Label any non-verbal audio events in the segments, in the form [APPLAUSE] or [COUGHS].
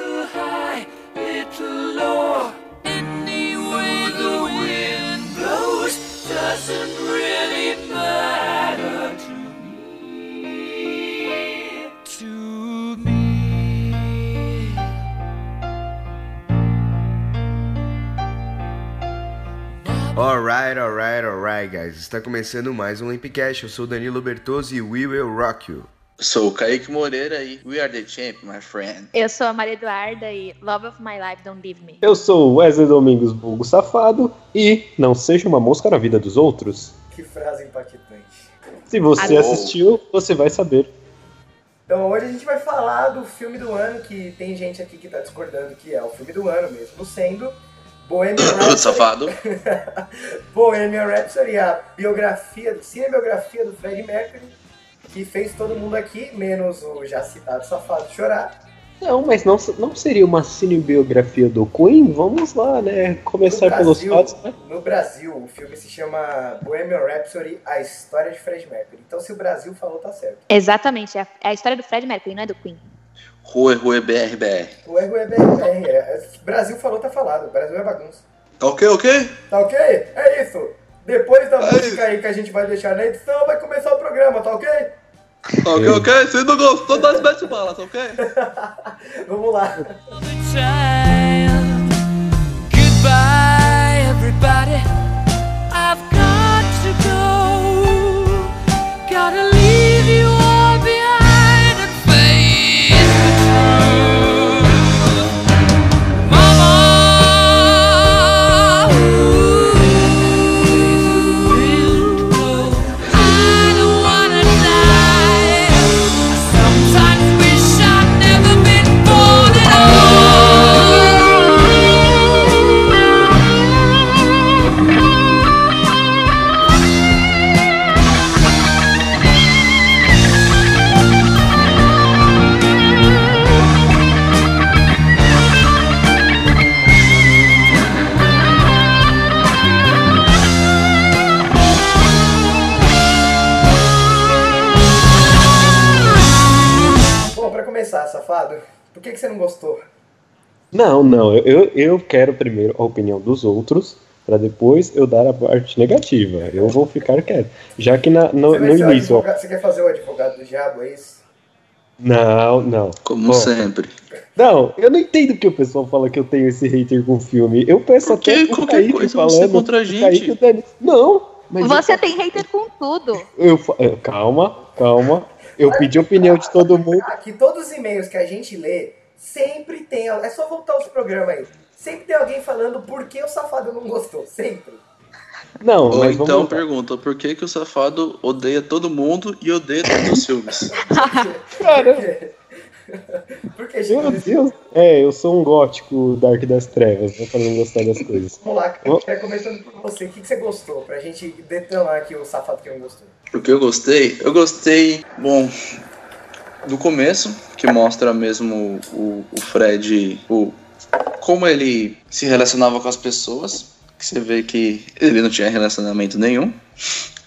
little high, little low. Any way the wind blows doesn't really matter to me. To me. Alright, alright, alright, guys. Está começando mais um Limpcast. Eu sou o Danilo Bertozzi e we will rock you. Sou o Kaique Moreira e we are the champ, my friend. Eu sou a Maria Eduarda e Love of My Life Don't Leave Me. Eu sou o Wesley Domingos Vulgo Safado e não seja uma mosca na vida dos outros. Que frase impactante. Se você Alô. assistiu, você vai saber. Então hoje a gente vai falar do filme do ano, que tem gente aqui que tá discordando que é o filme do ano mesmo, sendo Bohemian [COUGHS] Rhapsody. Safado. [LAUGHS] Bohemian Rhapsody, a biografia, cinebiografia do Freddie Mercury, que fez todo mundo aqui, menos o já citado safado chorar. Não, mas não, não seria uma cinebiografia do Queen? Vamos lá, né? Começar No pelos Brasil- fatos, né? No Brasil, o filme se chama Bohemian Rhapsody, a história de Freddie Mercury. Então se o Brasil falou, tá certo. Exatamente, é a, é a história do Fred Mercury, não é do Queen. Rue, Rue, BR, BR. O erro é BR, é, Brasil falou, tá falado. O Brasil é bagunça. Tá ok, ok? Tá ok? É isso. Depois da É música aí que a gente vai deixar na edição, vai começar o programa, tá ok? Ok, ok? Se não gostou, dá as bete balas, ok? [LAUGHS] Vamos lá. Goodbye, everybody. I've got to go. Gotta leave safado, por que, que você não gostou? Não, não. Eu, eu, quero primeiro a opinião dos outros, pra depois eu dar a parte negativa. Eu vou ficar quieto. Já que na, no, no início. advogado- você quer fazer o advogado do diabo, é isso? Não, não. Como Ó, sempre. Não, eu não entendo que o pessoal fala que eu tenho esse hater com filme. Eu peço Porque até pro qualquer Kaique coisa falando. você contra a o gente. Kaique Não, mas Você eu, tem hater com tudo. eu calma, calma. Eu pedi a opinião de todo mundo. Aqui, todos os e-mails que a gente lê, sempre tem. É só voltar os programas aí. Sempre tem alguém falando por que o safado não gostou. Sempre. Não, Ou mas então lá. pergunta, por que que o safado odeia todo mundo e odeia todos os filmes? [LAUGHS] Cara, [LAUGHS] Por que, meu? Deus. É, eu sou um gótico Dark das Trevas, né, pra não gostar das coisas. Vamos lá, começando por você. O que, que você gostou? Pra gente detonar aqui o safado que não gostou. O que eu gostei? Eu gostei, bom, do começo, que mostra mesmo o, o Fred, o, como ele se relacionava com as pessoas, que você vê que ele não tinha relacionamento nenhum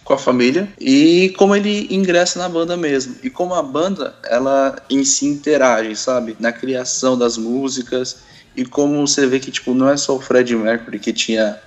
com a família, e como ele ingressa na banda mesmo, e como a banda, ela em si interage, sabe, na criação das músicas, e como você vê que, tipo, não é só o Fred Mercury que tinha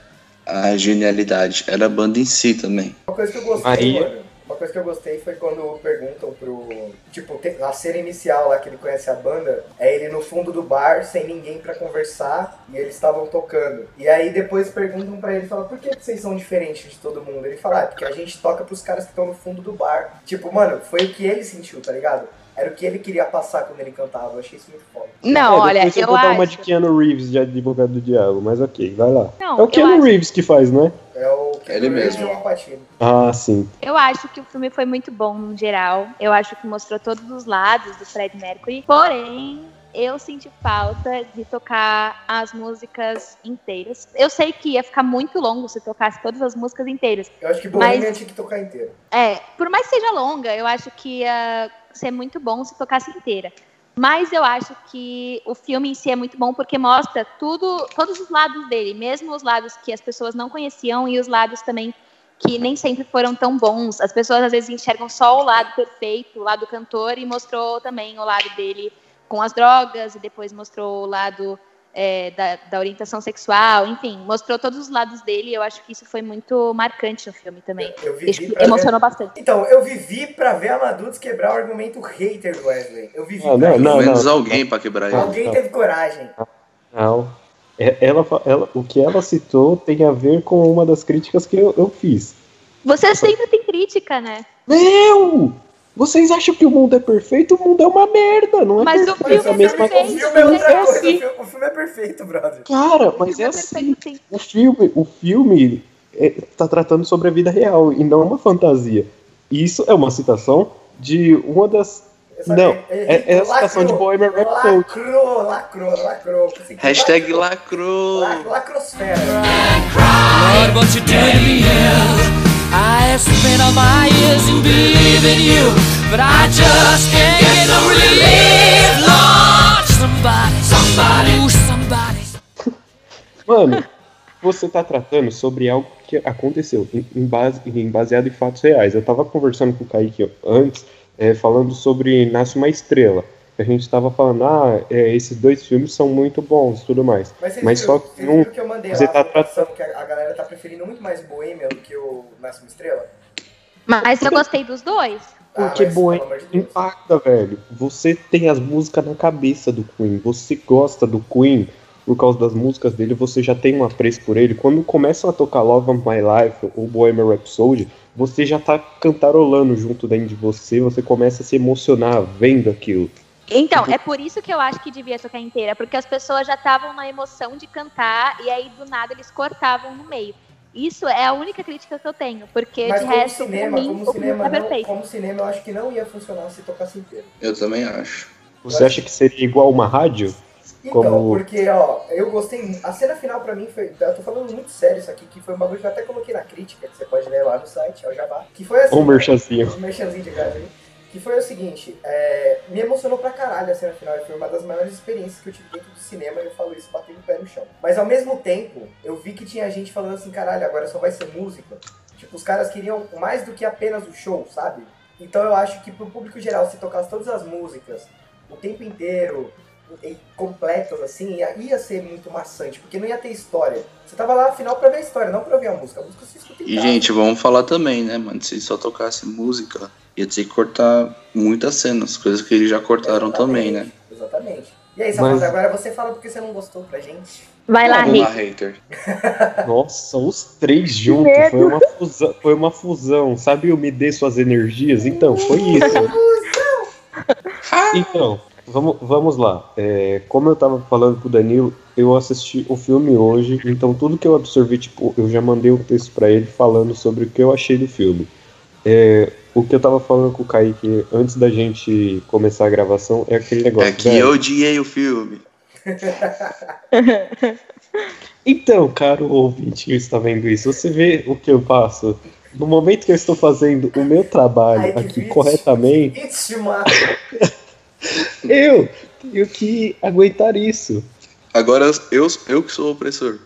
a genialidade, era a banda em si também. Uma coisa que eu gostei, Maria. mano. Uma coisa que eu gostei foi quando perguntam pro. Tipo, a cena inicial lá que ele conhece a banda, é ele no fundo do bar, sem ninguém pra conversar, e eles estavam tocando. E aí depois perguntam pra ele, falam, por que vocês são diferentes de todo mundo? Ele fala, ah, porque a gente toca pros caras que estão no fundo do bar. Tipo, mano, foi o que ele sentiu, tá ligado? Era o que ele queria passar quando ele cantava. Eu achei isso muito foda. Não, É, olha, eu eu vou dar uma acho. de Keanu Reeves de advogado do diabo, mas ok, vai lá. Não, é o Keanu acho- Reeves que faz, né? É o que Ele mesmo. Ah, sim. Eu acho que o filme foi muito bom no geral. Eu acho que mostrou todos os lados do Fred Mercury. Porém, eu senti falta de tocar as músicas inteiras. Eu sei que ia ficar muito longo se tocasse todas as músicas inteiras. Eu acho que Bohemian Mas- tinha que tocar inteiro. É, por mais que seja longa, eu acho que ia ser muito bom se tocasse inteira. Mas eu acho que o filme em si é muito bom porque mostra tudo, todos os lados dele, mesmo os lados que as pessoas não conheciam e os lados também que nem sempre foram tão bons. As pessoas às vezes enxergam só o lado perfeito, o lado cantor, e mostrou também o lado dele com as drogas, e depois mostrou o lado é, da, da orientação sexual, enfim, mostrou todos os lados dele. E eu acho que isso foi muito marcante no filme também. Eu vivi Isso pra ver... emocionou bastante. Então, eu vivi pra ver a Madudes quebrar o argumento hater do Wesley. Eu vivi Ah, pra não, não, Pelo menos não. alguém pra quebrar ele. Alguém não. teve coragem. Não. É- Ela, ela, o que ela citou tem a ver com uma das críticas que eu, eu fiz. Você sempre tem crítica, né? Meu! Vocês acham que o mundo é perfeito? O mundo é uma merda, não é Mas o perfeito. filme é a é mesma perfeito. O filme é outra É coisa. assim. O filme, o filme é perfeito, brother. Cara, mas Filme é é assim. perfeito. O filme, o filme é, tá tratando sobre a vida real e não uma fantasia. Isso é uma citação de uma das. Essa- Não, ele- é, é a citação de lacrou, Bohemian Rhapsody. Lacrou, lacrou, lacrou. Hashtag lacrou. lac- Lacrosfera. Lord, what you doing? I spent all my years in believing you, but I just can't get no relief. Lord, somebody, somebody, somebody. Mano, você tá tratando sobre algo que aconteceu, em, em base, em- baseado em fatos reais. Eu tava conversando com o Kaique antes, é, falando sobre Nasce uma Estrela. A gente tava falando, ah, é, esses dois filmes são muito bons e tudo mais. Mas, Mas viram, só que um- que eu mandei você lá tá a votação que a, a galera tá preferindo muito mais Bohemian do que o uma Estrela? Mas eu gostei dos dois. Porque Ah, Bohem pelo amor de Deus. impacta, velho. Você tem as músicas na cabeça do Queen. Você gosta do Queen por causa das músicas dele. Você já tem um apreço por ele. Quando começam a tocar Love of My Life ou Bohemian Rhapsody, você já tá cantarolando junto dentro de você. Você começa a se emocionar vendo aquilo. Então, é por isso que eu acho que devia tocar inteira, porque as pessoas já estavam na emoção de cantar e aí do nada eles cortavam no meio. Isso é a única crítica que eu tenho, porque Mas de como resto, cinema, mim, como cinema, tá não, perfeito. como cinema, eu acho que não ia funcionar se tocasse inteiro. Eu também acho. Você acha que seria igual uma rádio? Então, Como- porque, ó, eu gostei. A cena final pra mim foi. Eu tô falando muito sério isso aqui, que foi um bagulho que eu até coloquei na crítica, que você pode ler lá no site, é o Jabá. Que foi assim. Ou um merchanzinho? um merchanzinho de graça ali. Que foi o seguinte, é, me emocionou pra caralho a cena final, foi uma das maiores experiências que eu tive dentro do cinema, e eu falo isso batendo o pé no chão. Mas ao mesmo tempo, eu vi que tinha gente falando assim, caralho, agora só vai ser música. Tipo, os caras queriam mais do que apenas o show, sabe? Então eu acho que pro público geral, se tocasse todas as músicas o tempo inteiro, completas, assim, ia, ia ser muito maçante, porque não ia ter história. Você tava lá afinal pra ver a história, não pra ouvir a música. A música você escuta em E, casa. gente, vamos falar também, né, mano? Se só tocasse música, ia ter que cortar muitas cenas, coisas que eles já cortaram também, né? Exatamente. E aí, Safado, Mas- agora você fala porque você não gostou pra gente. Vai lá, Vamos Rick. hater. [LAUGHS] Nossa, os três juntos. Foi uma, fusão, foi uma fusão. Sabe o Me Dê Suas Energias? Então, foi isso. Então, vamos, vamos lá. É, como eu tava falando pro Danilo, eu assisti o filme hoje, então tudo que eu absorvi, tipo, eu já mandei um texto pra ele falando sobre o que eu achei do filme. É, o que eu tava falando com o Kaique antes da gente começar a gravação é aquele negócio. É que velho. eu odiei o filme. [LAUGHS] Então, caro ouvinte que está vendo isso, você vê o que eu passo. No momento que eu estou fazendo o meu trabalho Ai, aqui vítima. corretamente, Vítima! [LAUGHS] [LAUGHS] eu tenho que aguentar isso. Agora eu, eu que sou o opressor.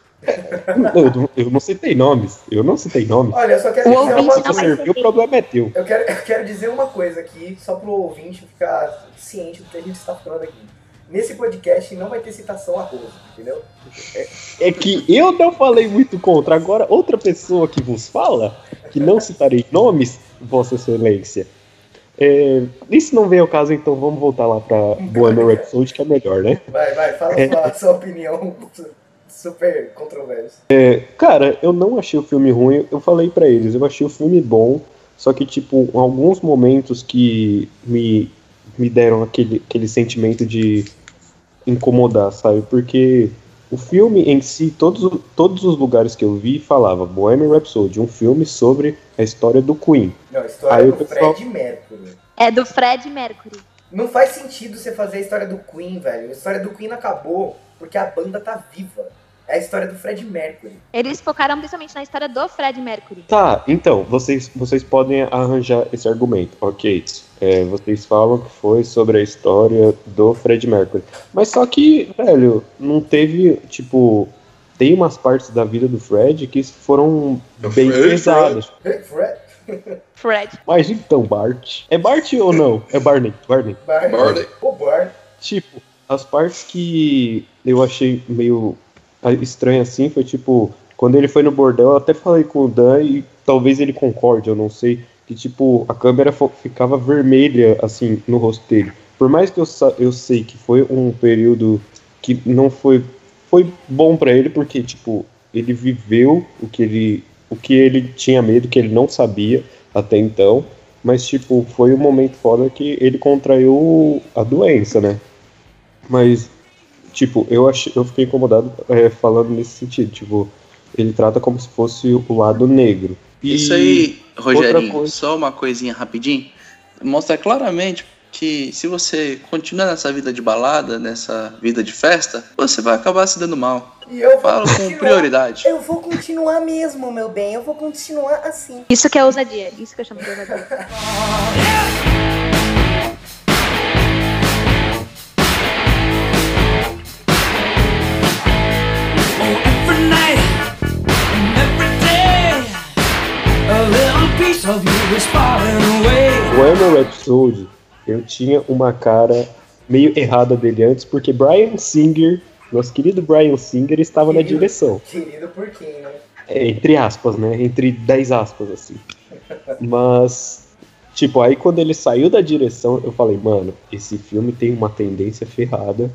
Eu, não- eu não citei nomes. Eu não citei nomes. Olha, eu só quero O dizer ouvinte uma coisa. o problema é teu. Eu quero, eu quero dizer uma coisa aqui, só pro ouvinte ficar ciente do que a gente está falando aqui. Nesse podcast não vai ter citação a Rose, entendeu? É que eu não falei muito contra. Agora, outra pessoa que vos fala, que não citarei nomes, Vossa Excelência. É, isso não veio ao caso, então vamos voltar lá pra Bohemian Rhapsody, que é melhor, né? Vai, vai, fala É. sua, sua opinião [LAUGHS] super controversa. Cara, eu não achei o filme ruim, eu falei pra eles, eu achei o filme bom, só que, tipo, alguns momentos que me, me deram aquele, aquele sentimento de incomodar, sabe? Porque o filme em si, todos, todos os lugares que eu vi falava Bohemian Rhapsody, um filme sobre a história do Queen. Não, a história Aí o do pessoal- Fred Mercury. É do Fred Mercury. Não faz sentido você fazer a história do Queen, velho. A história do Queen acabou porque a banda tá viva. É a história do Fred Mercury. Eles focaram principalmente na história do Fred Mercury. Tá, então, vocês, vocês podem arranjar esse argumento, ok. É, vocês falam que foi sobre a história do Fred Mercury. Mas só que, velho, não teve, tipo. Tem umas partes da vida do Fred que foram bem Fred, pesadas. Hey, Fred. Fred. Mas então, Bart. É Bart ou não? É Barney. Barney. Barney. Barney. O Barney. Tipo, as partes que eu achei meio estranho assim foi tipo, quando ele foi no bordel, eu até falei com o Dan e talvez ele concorde, eu não sei, que tipo, a câmera ficava vermelha assim no rosto dele. Por mais que eu, eu sei que foi um período que não foi foi bom pra ele porque tipo, ele viveu o que ele o que ele tinha medo, que ele não sabia até então, mas tipo, foi um momento foda que ele contraiu a doença, né? Mas, tipo, eu, achei, eu fiquei incomodado é, falando nesse sentido. Tipo, ele trata como se fosse o lado negro. E Isso aí, Rogerinho, coisa- só uma coisinha rapidinho. Mostra claramente que se você continuar nessa vida de balada, nessa vida de festa, você vai acabar se dando mal. E eu Fala com prioridade. Eu vou continuar mesmo, meu bem. Eu vou continuar assim. Isso que é ousadia. Isso que eu chamo de ousadia. [LAUGHS] o Emerald Rhapsody, eu tinha uma cara meio errada dele antes, porque Brian Singer, nosso querido Brian Singer, estava na Querido. direção. Querido por quem, né? É, entre aspas, né? Entre 10 aspas, assim. Mas, tipo, aí quando ele saiu da direção, eu falei, mano, esse filme tem uma tendência ferrada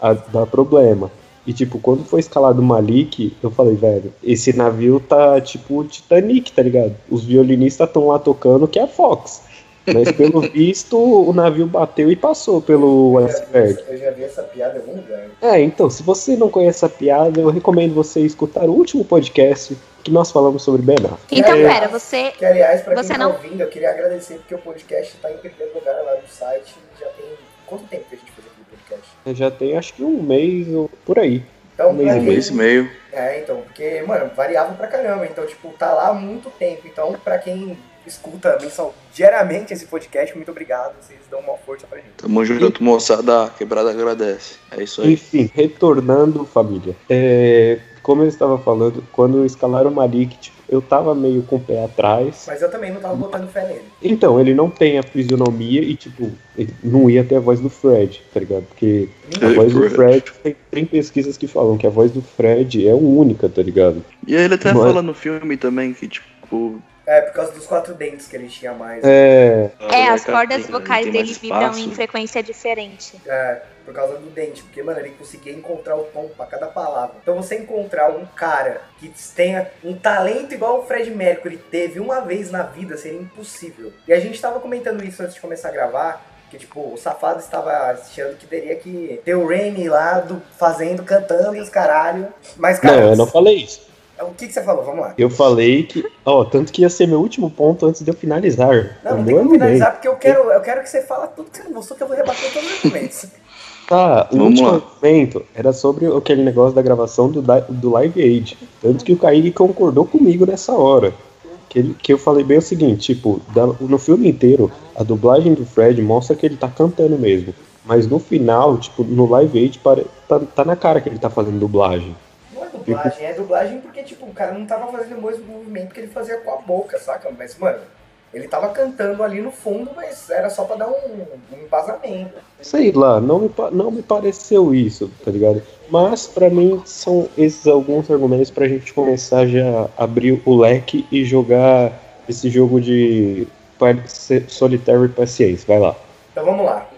a dar problema. E, tipo, quando foi escalado o Malik, eu falei, velho, esse navio tá tipo o Titanic, tá ligado? Os violinistas estão lá tocando, que é a Fox. Mas pelo [LAUGHS] visto, o navio bateu e passou pelo iceberg. eu já vi essa piada em algum lugar. É, então, se você não conhece a piada, eu recomendo você escutar o último podcast que nós falamos sobre Ben Affleck. Então, É. pera, você. Que, aliás, pra Você quem tá não- ouvindo, eu queria agradecer porque o podcast tá em primeiro lugar lá no site. Já tem. Quanto tempo que a gente fez aquele podcast? Já tem acho que um mês ou por aí. Então, Um mês e Um mês e meio. É, então, porque, mano, variava pra caramba. Então, tipo, tá lá há muito tempo. Então, pra quem escuta mensal, diariamente esse podcast, muito obrigado. Vocês dão uma força pra gente. Tamo junto, moçada. Quebrada agradece. É isso aí. Enfim, retornando, família. É, como eu estava falando, quando escalaram o Malik, tipo, eu tava meio com o pé atrás. Mas eu também não tava botando fé nele. Então, ele não tem a fisionomia e, tipo, ele não ia ter a voz do Fred, tá ligado? Porque a Ei, voz do Fred. Fred, tem, tem pesquisas que falam que a voz do Fred é única, tá ligado? E aí ele até Mas- fala no filme também que, tipo. É, por causa dos quatro dentes que ele tinha mais. É, É, as cara, cordas tem- vocais dele vibram em frequência diferente. É, por causa do dente, porque, mano, ele conseguia encontrar o tom pra cada palavra. Então você encontrar um cara que tenha um talento igual o Fred Mercury teve uma vez na vida seria impossível. E a gente tava comentando isso antes de começar a gravar, que tipo, o safado estava achando que teria que ter o Remy lá do, fazendo, cantando e os caralho. Mas, cara, não, eu não falei isso. O que, que você falou? Vamos lá. Eu falei que, ó, tanto que ia ser meu último ponto antes de eu finalizar. Não, não tem é como finalizar, porque eu quero, eu quero que você fala tudo que você não gostou, que eu vou rebater todos os argumentos. Tá, o Vamos último lá. argumento era sobre aquele negócio da gravação do, do Live Aid. Tanto que o Kaique concordou comigo nessa hora. Que, ele- que eu falei bem o seguinte, tipo, da- no filme inteiro, a dublagem do Fred mostra que ele tá cantando mesmo. Mas no final, tipo, no Live Aid, tá, tá na cara que ele tá fazendo dublagem. É dublagem, é dublagem porque, tipo, o cara não tava fazendo o mesmo movimento que ele fazia com a boca, saca? Mas, mano, ele tava cantando ali no fundo, mas era só pra dar um, um embasamento. Sei lá, não me, não me pareceu isso, tá ligado? Mas pra mim são esses alguns argumentos pra gente começar já a abrir o leque e jogar esse jogo de e paciência. Vai lá. Então vamos lá.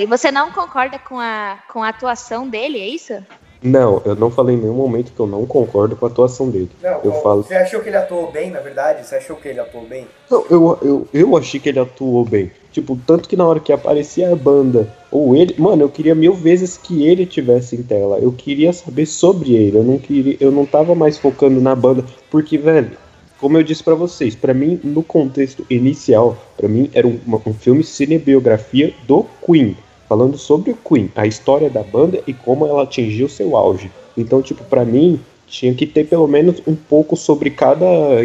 Wesley, você não concorda com a, com a atuação dele, é isso? Não, eu não falei em nenhum momento que eu não concordo com a atuação dele. Não, eu falo. Você achou que ele atuou bem, na verdade? Você achou que ele atuou bem? Não, eu, eu, eu achei que ele atuou bem. Tipo, tanto que na hora que aparecia a banda, ou ele. Mano, eu queria mil vezes que ele tivesse em tela. Eu queria saber sobre ele. Eu não queria. Eu não tava mais focando na banda. Porque, velho, como eu disse pra vocês, pra mim, no contexto inicial, pra mim era um, um filme cinebiografia do Queen. Falando sobre o Queen, a história da banda e como ela atingiu seu auge. Então, tipo, pra mim, tinha que ter pelo menos um pouco sobre cada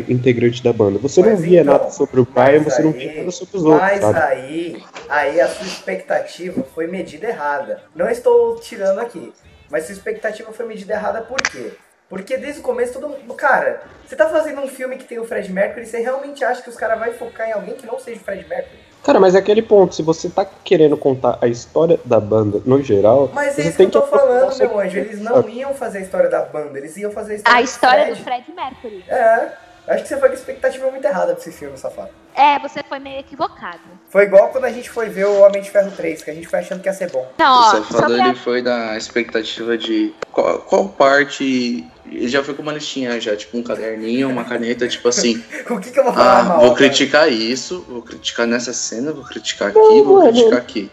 integrante da banda. Você não Mas via então, nada sobre o Brian, mas você não aí- via nada sobre os outros, Mas sabe? aí, aí a sua expectativa foi medida errada. Não estou tirando aqui, mas sua expectativa foi medida errada por quê? Porque desde o começo todo mundo. Cara, você tá fazendo um filme que tem o Fred Mercury, você realmente acha que os caras vão focar em alguém que não seja o Fred Mercury? Cara, mas é aquele ponto, se você tá querendo contar a história da banda no geral, Mas é você isso que tem eu tô procurar falando, sobre- meu anjo. Eles não iam fazer a história da banda, eles iam fazer a história A do história Fred. do Fred Mercury. É, acho que você foi com a expectativa muito errada pra esse filme, safado. É, você foi meio equivocado. Foi igual quando a gente foi ver o Homem de Ferro 3, que a gente foi achando que ia ser bom. Não, O ó, safado sobre a ele foi da expectativa de qual, qual parte. Ele já foi com uma listinha já, tipo um caderninho, uma caneta, tipo assim. [LAUGHS] O que, que eu vou falar Ah, mal? vou cara? criticar isso, vou criticar nessa cena, vou criticar aqui, Não, vou mano. criticar aqui.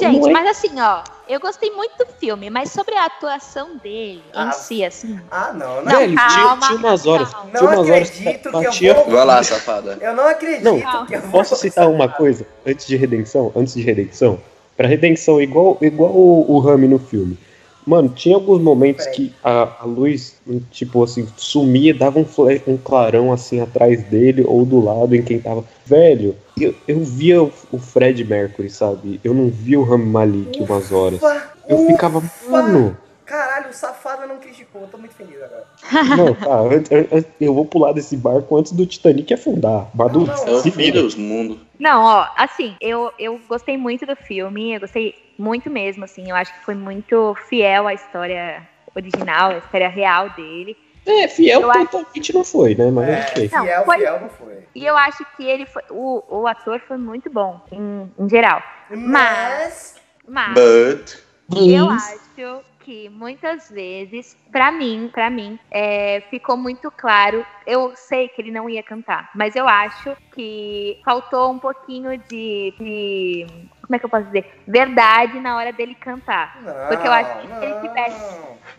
Gente, é- mas assim, ó, eu gostei muito do filme, mas sobre a atuação dele Ah. em si, assim. Ah, não, não. Não, Velho, tinha, calma, tinha umas horas. calma. Tinha Não umas horas que acredito que eu batia. vou- Vai lá, safada. Eu não acredito Não, que eu vou Posso citar uma coisa antes de redenção? Antes de redenção? Pra redenção, igual, igual o, o Rami no filme. Mano, tinha alguns momentos Peraí. que a, a luz, tipo assim, sumia, dava um, um clarão assim atrás dele ou do lado em quem tava. Velho, eu, eu via o, o Fred Mercury, sabe? Eu não via o Rami Malik umas horas. Ufa, Eu ufa. ficava, mano. Caralho, o safado não criticou. Eu tô muito feliz agora. Não, tá, an- an- eu vou pular desse barco antes do Titanic afundar. Madu, Não, não, É se fim vira. dos mundos. Não, ó, assim, eu, eu gostei muito do filme, eu gostei muito mesmo, assim, eu acho que foi muito fiel à história original, à história real dele. É, fiel Eu acho- totalmente não foi, né? Mas É. Não, fiel, foi- fiel não foi. E eu acho que ele foi. O, o ator foi muito bom, em, em geral. Mas. Mas But. eu acho que muitas vezes, pra mim, para mim, é, ficou muito claro. Eu sei que ele não ia cantar, mas eu acho que faltou um pouquinho de. de- como é que eu posso dizer? Verdade na hora dele cantar. Não, Porque eu acho que se ele tivesse-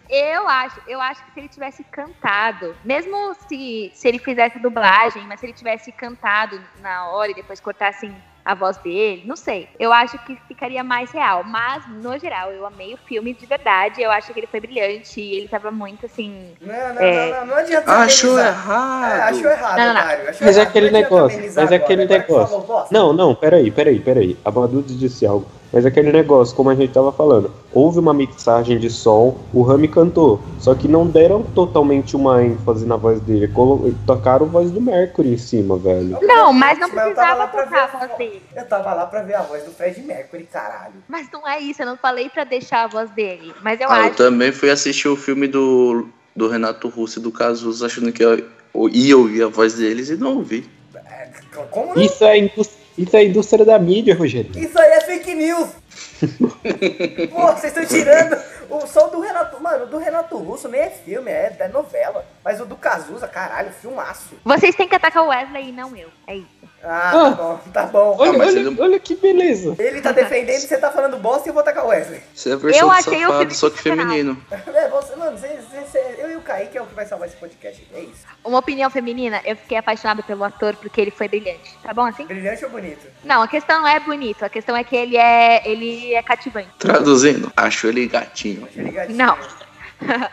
Eu acho, eu acho que se ele tivesse cantado, mesmo se, se ele fizesse dublagem, mas se ele tivesse cantado na hora e depois cortassem a voz dele, não sei. Eu acho que ficaria mais real. Mas, no geral, eu amei o filme de verdade. Eu acho que ele foi brilhante. e Ele tava muito assim. Não, não, É. não, não, não adianta Achou amenizar. É, errado. achou errado, Não, não, não. Mário. Achou Mas é errado. aquele negócio, mas é aquele agora negócio. falou. Não, não, peraí, peraí, peraí. A Baduda disse algo. Mas aquele negócio, como a gente tava falando, houve uma mixagem de som, o Rami cantou. Só que não deram totalmente uma ênfase na voz dele. colo- Tocaram a voz do Mercury em cima, velho. Não, mas não eu precisava pra tocar a voz dele. Eu tava lá pra ver a voz do Fred Mercury, caralho. Mas não é isso, eu não falei pra deixar a voz dele. Mas eu Ah, eu acho. também fui assistir o filme do, do Renato Russo e do Cazuza achando que eu eu ia ouvir a voz deles e não ouvi. É, Como não? Isso é, indústria, isso é a indústria da mídia, Rogério. Isso aí é fake news! [LAUGHS] Pô, vocês estão tirando o som do Renato. Mano, o do Renato Russo nem é filme, é, é novela. Mas o do Cazuza, caralho, filmaço. Vocês têm que atacar o Wesley e não eu. É isso. Ah, Ah. tá bom, tá bom. Olha, mas olha, ele- olha que beleza. Ele tá defendendo e você tá falando bosta e eu vou tacar o Wesley. Isso é a versão Eu achei o safado, filme só que feminino. É, você, mano, você, você- você- eu e o Kaique é o que vai salvar esse podcast. É isso. Uma opinião feminina, eu fiquei apaixonada pelo ator porque ele foi brilhante. Tá bom assim? Brilhante ou bonito? Não, a questão não é bonito, a questão é que ele é, ele é cativante. Traduzindo, acho ele gatinho. Não. [LAUGHS]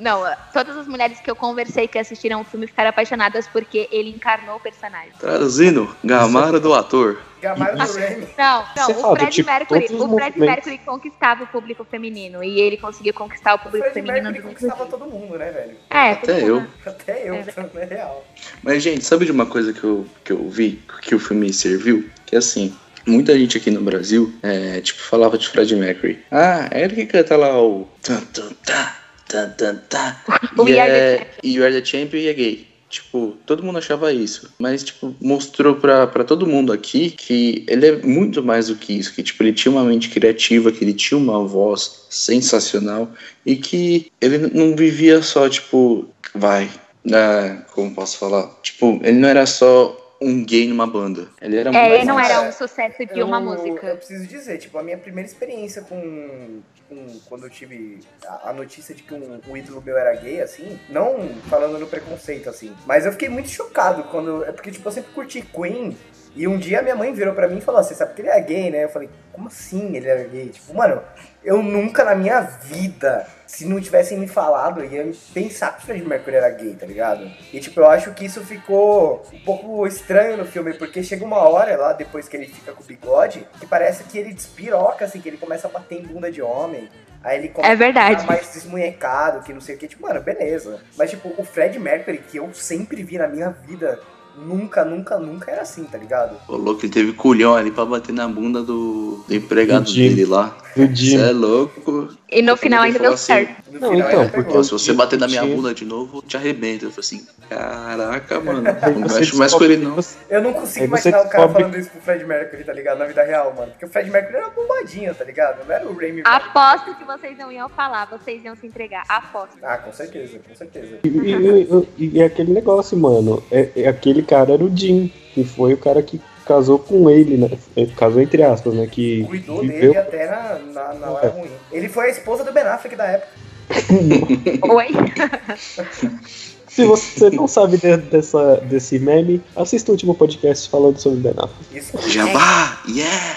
Não, todas as mulheres que eu conversei que assistiram o filme ficaram apaixonadas porque ele encarnou o personagem. Traduzindo, gamara do ator. Gamara do Remy. Não, não, Você o Fred tipo, Mercury, o Fred. Mercury conquistava o público feminino e ele conseguiu conquistar o O público Fred feminino Mercury conquistava todo mundo, né, velho? É, Até eu. Até eu, É é real. Mas, gente, sabe de uma coisa que eu, que eu vi que o filme serviu? Que assim, muita gente aqui no Brasil, é, tipo, falava de Fred Mercury. Ah, é ele que canta lá o. Tan, tan, tá, tan, tan, tá. [LAUGHS] O E é. E You Are the Champion e é gay. Tipo, todo mundo achava isso. Mas, tipo, mostrou pra, pra todo mundo aqui que ele é muito mais do que isso. Que, tipo, ele tinha uma mente criativa, que ele tinha uma voz sensacional. E que ele não vivia só, tipo, vai. É, como posso falar? Tipo, ele não era só um gay numa banda. Ele era É, ele não mais. era um sucesso de uma Eu- música. Eu preciso dizer, tipo, a minha primeira experiência com. com- quando eu tive a, a notícia de que um, um ídolo meu era gay, assim, não falando no preconceito, assim, mas eu fiquei muito chocado quando. É porque, tipo, eu sempre curti Queen. E um dia minha mãe virou pra mim e falou: Você sabe que ele é gay, né? Eu falei: Como assim ele era gay? Tipo, mano, eu nunca na minha vida, se não tivessem me falado, ia pensar que o Freddie Mercury era gay, tá ligado? E tipo, eu acho que isso ficou um pouco estranho no filme, porque chega uma hora lá, depois que ele fica com o bigode, que parece que ele despiroca, assim, que ele começa a bater em bunda de homem. Aí ele começa É verdade. a ficar mais desmunhecado, que não sei o que. Tipo, mano, beleza. Mas, tipo, o Fred Mercury, que eu sempre vi na minha vida, nunca, nunca, nunca era assim, tá ligado? O louco, ele teve culhão ali pra bater na bunda do, do empregado Do dele lá. Do Você é louco. E no final ainda falou deu assim, certo. No Não, final então, porque se você bater na minha bunda de novo, eu te arrebento. Eu falei assim, caraca, mano. Aí Não você mexe mais com ele, não. Eu não consigo imaginar o cara falando isso pro Fred Mercury, tá ligado? Na vida real, mano. Porque o Fred Mercury era bombadinho, tá ligado? Não era o Remy Aposto que vocês não iam falar, vocês iam se entregar. Aposto. Ah, com certeza, com certeza. E, e- e- e é aquele negócio, mano. É, é aquele cara era o Jim, que foi o cara que casou com ele, né? É, Casou entre aspas, né? Que Cuidou viveu. dele até na, na, na hora ruim. Ele foi a esposa do Ben Affleck da época. [LAUGHS] Oi? [LAUGHS] Se você não sabe de- dessa, desse meme, assista o último podcast falando sobre Ben Affleck. Isso. Jabá, yeah!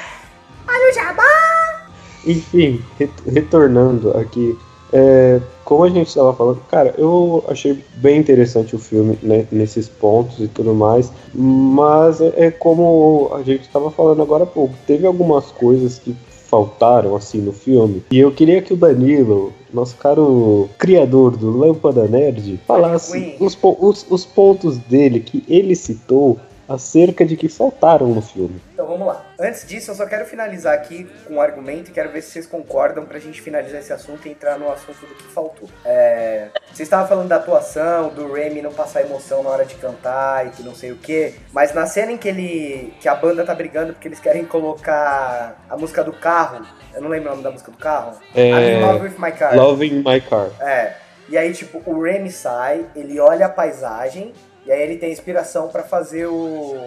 Enfim, re- retornando aqui, é, como a gente estava falando, cara, eu achei bem interessante o filme né, nesses pontos e tudo mais, mas é, como a gente estava falando agora há pouco, teve algumas coisas que faltaram assim no filme e eu queria que o Danilo, nosso caro criador do Lâmpada Nerd, falasse os, os- os pontos dele que ele citou acerca de que faltaram no filme. Então vamos lá. Antes disso, eu só quero finalizar aqui com um argumento e quero ver se vocês concordam pra gente finalizar esse assunto e entrar no assunto do que faltou. É, Vocês estavam falando da atuação, do Remy não passar emoção na hora de cantar e que não sei o que, mas na cena em que ele. que a banda tá brigando porque eles querem colocar a música do carro, eu não lembro o nome da música do carro. É, I'm in love with my car. Love in My Car. É. E aí, tipo, o Remy sai, ele olha a paisagem, e aí ele tem inspiração pra fazer o.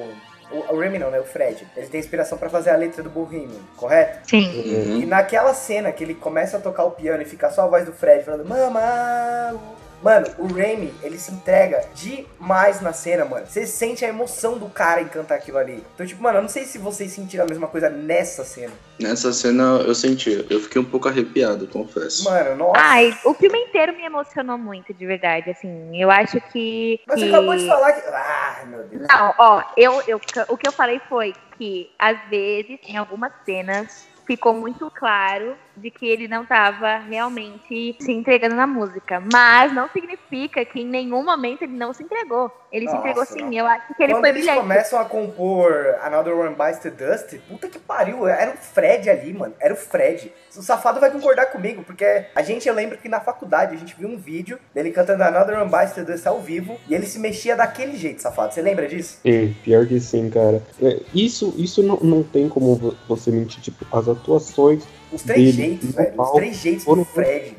O, o Remy não, né? O Fred. Ele tem inspiração pra fazer a letra do Bohemian, correto? Sim. Uhum. E naquela cena que ele começa a tocar o piano e fica só a voz do Fred falando Mama. Mano, o Remy, ele se entrega demais na cena, mano. Você sente a emoção do cara em cantar aquilo ali. Então, tipo, mano, eu não sei se vocês sentiram a mesma coisa nessa cena. Nessa cena eu senti, eu fiquei um pouco arrepiado, confesso. Mano, nossa. Ai, o filme inteiro me emocionou muito, de verdade. Assim, eu acho que. Mas você que- acabou de falar que. Ah, meu Deus. Não, ó, eu, eu, o que eu falei foi que, às vezes, em algumas cenas, ficou muito claro de que ele não estava realmente se entregando na música. Mas não significa que em nenhum momento ele não se entregou. Ele Nossa, se entregou sim. não. Eu acho que ele Quando foi eles brilhante. começam a compor Another One Bites the Dust, puta que pariu, era o Fred ali, mano. Era o Fred. O safado vai concordar comigo, porque a gente, eu lembro que na faculdade a gente viu um vídeo dele cantando Another One Bites the Dust ao vivo e ele se mexia daquele jeito, safado. Você lembra disso? É, pior que sim, cara. É, isso isso não, não tem como vo- você mentir. Tipo, as atuações Os três Dele, jeitos, velho. Os três jeitos foram- do Fred.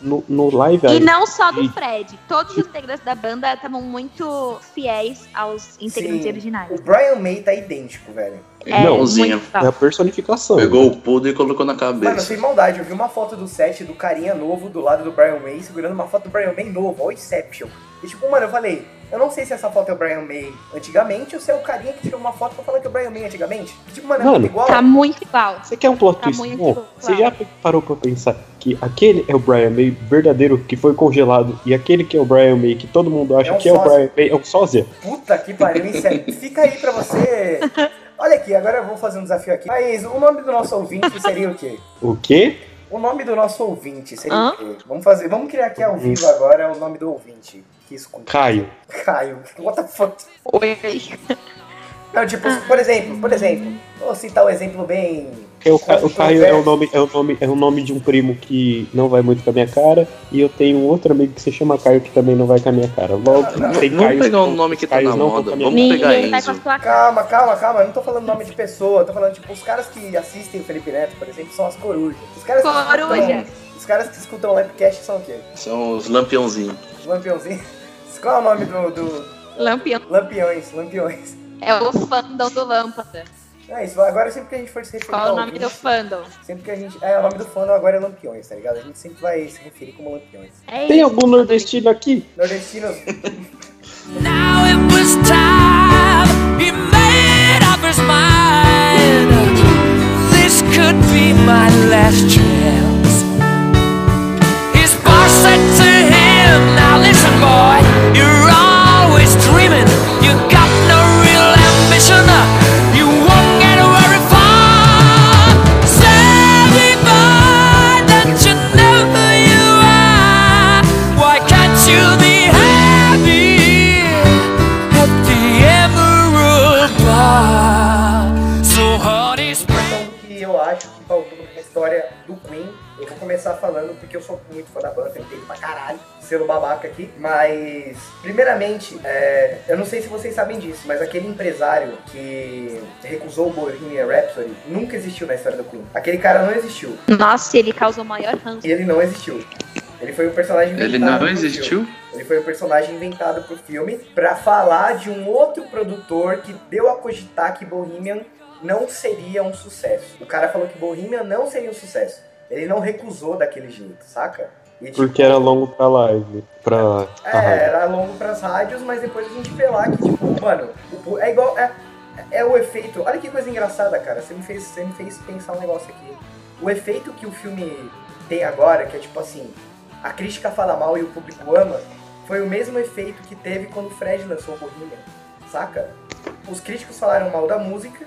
no, no live E aí, não só do Fred. Todos os integrantes da banda estavam muito fiéis aos integrantes Sim. originais. O Brian May tá idêntico, velho. É, Igualzinho. muito é a personificação. Pegou o pudo e colocou na Mano, cabeça. sem maldade, eu vi uma foto do set do carinha novo do lado do Brian May, segurando uma foto do Brian May novo, ó, Inception. E tipo, mano, eu falei, eu não sei se essa foto é o Brian May antigamente ou se é o carinha que tirou uma foto pra falar que é o Brian May antigamente. E, tipo, mano, é Mano, muito igual. Tá muito igual. Você quer um plot Tá twist muito bom? claro. Você já parou pra pensar que aquele é o Brian May verdadeiro que foi congelado e aquele que é o Brian May que todo mundo acha É um que é o sósia. Brian May é um sósia? Puta que pariu, Inception. Fica aí pra você. Olha aqui, agora eu vou fazer um desafio aqui. Mas o nome do nosso ouvinte seria o quê? O quê? O nome do nosso ouvinte seria Hã? o quê? Vamos fazer, vamos criar aqui ao vivo agora o nome do ouvinte. Que isso com Caio. Caio. What the fuck? Oi. Não, tipo, por exemplo, por exemplo, vou citar um exemplo bem Porque o, Ca- o Caio é o, nome, é, o nome, é o nome de um primo que não vai muito com a minha cara. E eu tenho um outro amigo que se chama Caio que também não vai com a minha cara. Logo, tem Vamos Caios pegar um nome que tá Caios na não moda. minha Vamos pegar Ninguém Enzo. cara. Calma, calma, calma. Eu não tô falando nome de pessoa. Eu tô falando, tipo, os caras que assistem o Felipe Neto, por exemplo, são as corujas. Os caras que Coruja. escutam, os caras que escutam o Lapcast são o quê? São os lampiãozinhos. Os lampiãozinhos. Qual é o nome do, do... Lampião. Lampiões, lampiões. É o fandom do Lâmpada. É isso, agora sempre que a gente for se referir Qual é o nome do fandom? Sempre que a gente... É, o nome do fandom agora é Lampiões, tá ligado? A gente sempre vai se referir como Lampiões. É Tem isso. algum nordestino aqui? Nordestinos... [LAUGHS] Now it was time he made up his mind. This could be my last chance. É, eu não sei se vocês sabem disso, mas aquele empresário que recusou o Bohemian Rhapsody nunca existiu na história do Queen. Aquele cara não existiu. Nossa, ele causou maior ranço. E ele não existiu. Ele foi um personagem inventado. Ele não existiu? Ele foi um personagem inventado pro filme pra falar de um outro produtor que deu a cogitar que Bohemian não seria um sucesso. O cara falou que Bohemian não seria um sucesso. Ele não recusou daquele jeito, saca? E, tipo, Porque era longo pra live. Pra. é, rádio. era longo pras rádios, mas depois a gente vê lá que, tipo, mano, é igual. É, é o efeito. Olha que coisa engraçada, cara. Você me, fez, você me fez pensar um negócio aqui. O efeito que o filme tem agora, que é tipo assim, a crítica fala mal e o público ama, foi o mesmo efeito que teve quando o Fred lançou o Bohemian, saca? Os críticos falaram mal da música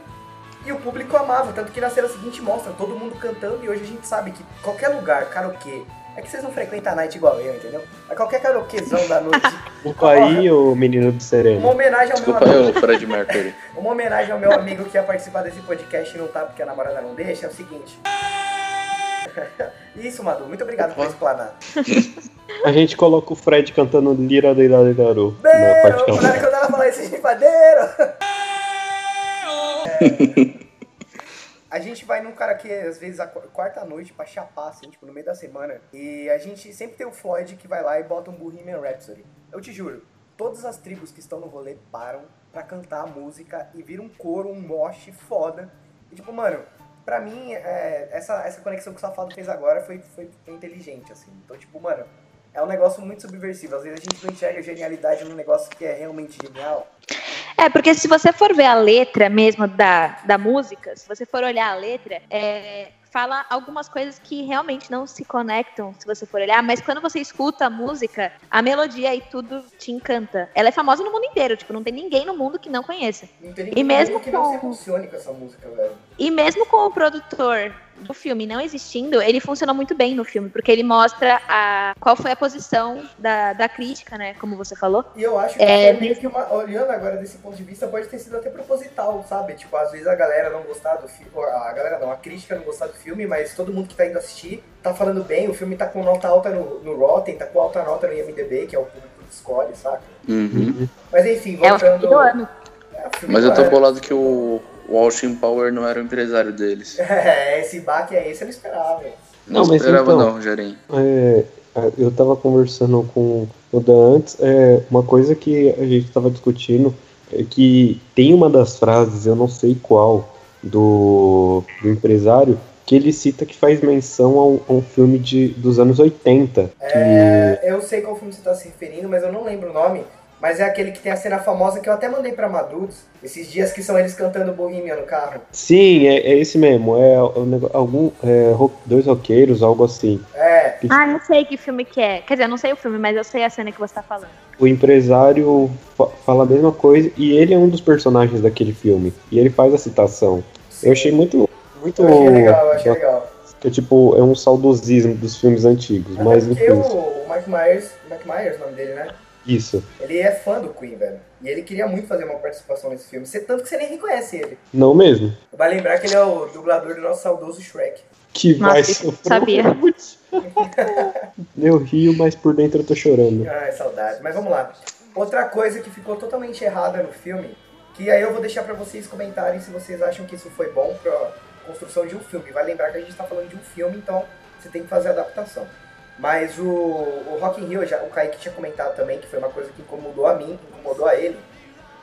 e o público amava, tanto que na cena seguinte mostra todo mundo cantando e hoje a gente sabe que qualquer lugar, karaokê, é que vocês não frequentam a night igual eu, entendeu? Mas qualquer karaokezão da noite, [LAUGHS] Desculpa aí, ô menino do uma Sereno. homenagem ao meu Desculpa amigo, eu, Fred Mercury. [LAUGHS] uma homenagem ao meu amigo que ia participar desse podcast e não tá porque a namorada não deixa, é o seguinte. [LAUGHS] Isso, Madu, muito obrigado por explanar. A gente coloca o Fred cantando Lira na Beiro, parte quando ela falar esse chipadeiro. É. A gente vai num cara que às vezes a quarta-noite pra chapar, assim, tipo, no meio da semana. E a gente sempre tem o Floyd que vai lá e bota um Bohemian Rhapsody. Eu te juro, todas as tribos que estão no rolê param pra cantar a música e vira um coro, um moche foda. E tipo, mano, pra mim, é, essa, essa conexão que o Safado fez agora foi, foi, foi inteligente, assim. Então, tipo, mano, é um negócio muito subversivo. Às vezes a gente não enxerga genialidade num negócio que é realmente genial. É, porque se você for ver a letra mesmo da, da música, se você for olhar a letra, é, fala algumas coisas que realmente não se conectam, se você for olhar, mas quando você escuta a música, a melodia e tudo te encanta. Ela é famosa no mundo inteiro, tipo, não tem ninguém no mundo que não conheça. Não tem E ninguém mesmo que não se com- emocione com essa música, velho. E mesmo com o produtor do filme não existindo, ele funcionou muito bem no filme, porque ele mostra a, qual foi a posição da, da crítica, né? Como você falou. E eu acho que É, foi meio que uma. Olhando agora desse ponto de vista, pode ter sido até proposital, sabe? Tipo, às vezes a galera não gostar do filme. A galera não, a crítica não gostar do filme, mas todo mundo que tá indo assistir tá falando bem. O filme tá com nota alta no, no Rotten, tá com alta nota no IMDB, que é o público que escolhe, saca? Uhum. Mas enfim, É o filme voltando. do ano. É o filme Mas eu tô bolado que o, o Austin Power não era o empresário deles. [LAUGHS] É, esse baque é esse, eu não esperava. Não, Não, mas esperava então- não, Jaren. É, eu tava conversando com o Dan antes, é, uma coisa que a gente tava discutindo é que tem uma das frases, eu não sei qual, do, do empresário, que ele cita que faz menção a um, a um filme de, dos anos 80. Que, É, eu sei qual filme você tá se referindo, mas eu não lembro o nome. Mas é aquele que tem a cena famosa que eu até mandei pra Maduros, esses dias que são eles cantando Bohemian no carro. Sim, é, é esse mesmo. É, nego- algum, é, dois roqueiros, algo assim. É, Ah, eu sei que filme que é. Quer dizer, eu não sei o filme, mas eu sei a cena que você tá falando. O empresário fa- fala a mesma coisa e ele é um dos personagens daquele filme. E ele faz a citação. Eu achei muito. muito eu achei legal, eu achei legal. que é tipo, é um saudosismo dos filmes antigos. Até Mas enfim. o, o Mike Myers, Mike Myers, o nome dele, né? Isso. Ele é fã do Queen, velho. E ele queria muito fazer uma participação nesse filme. Você, tanto que você nem reconhece ele. Não mesmo. Vai lembrar que ele é o dublador do nosso saudoso Shrek. Que vai Nossa, sofrer. sabia. [LAUGHS] Eu rio, mas por dentro eu tô chorando. Ai, saudade. Mas vamos lá. Outra coisa que ficou totalmente errada no filme, que aí eu vou deixar pra vocês comentarem se vocês acham que isso foi bom pra construção de um filme. Vai lembrar que a gente tá falando de um filme, então você tem que fazer a adaptação. Mas o, o Rock in Rio, já, o Kaique tinha comentado também, que foi uma coisa que incomodou a mim, incomodou a ele.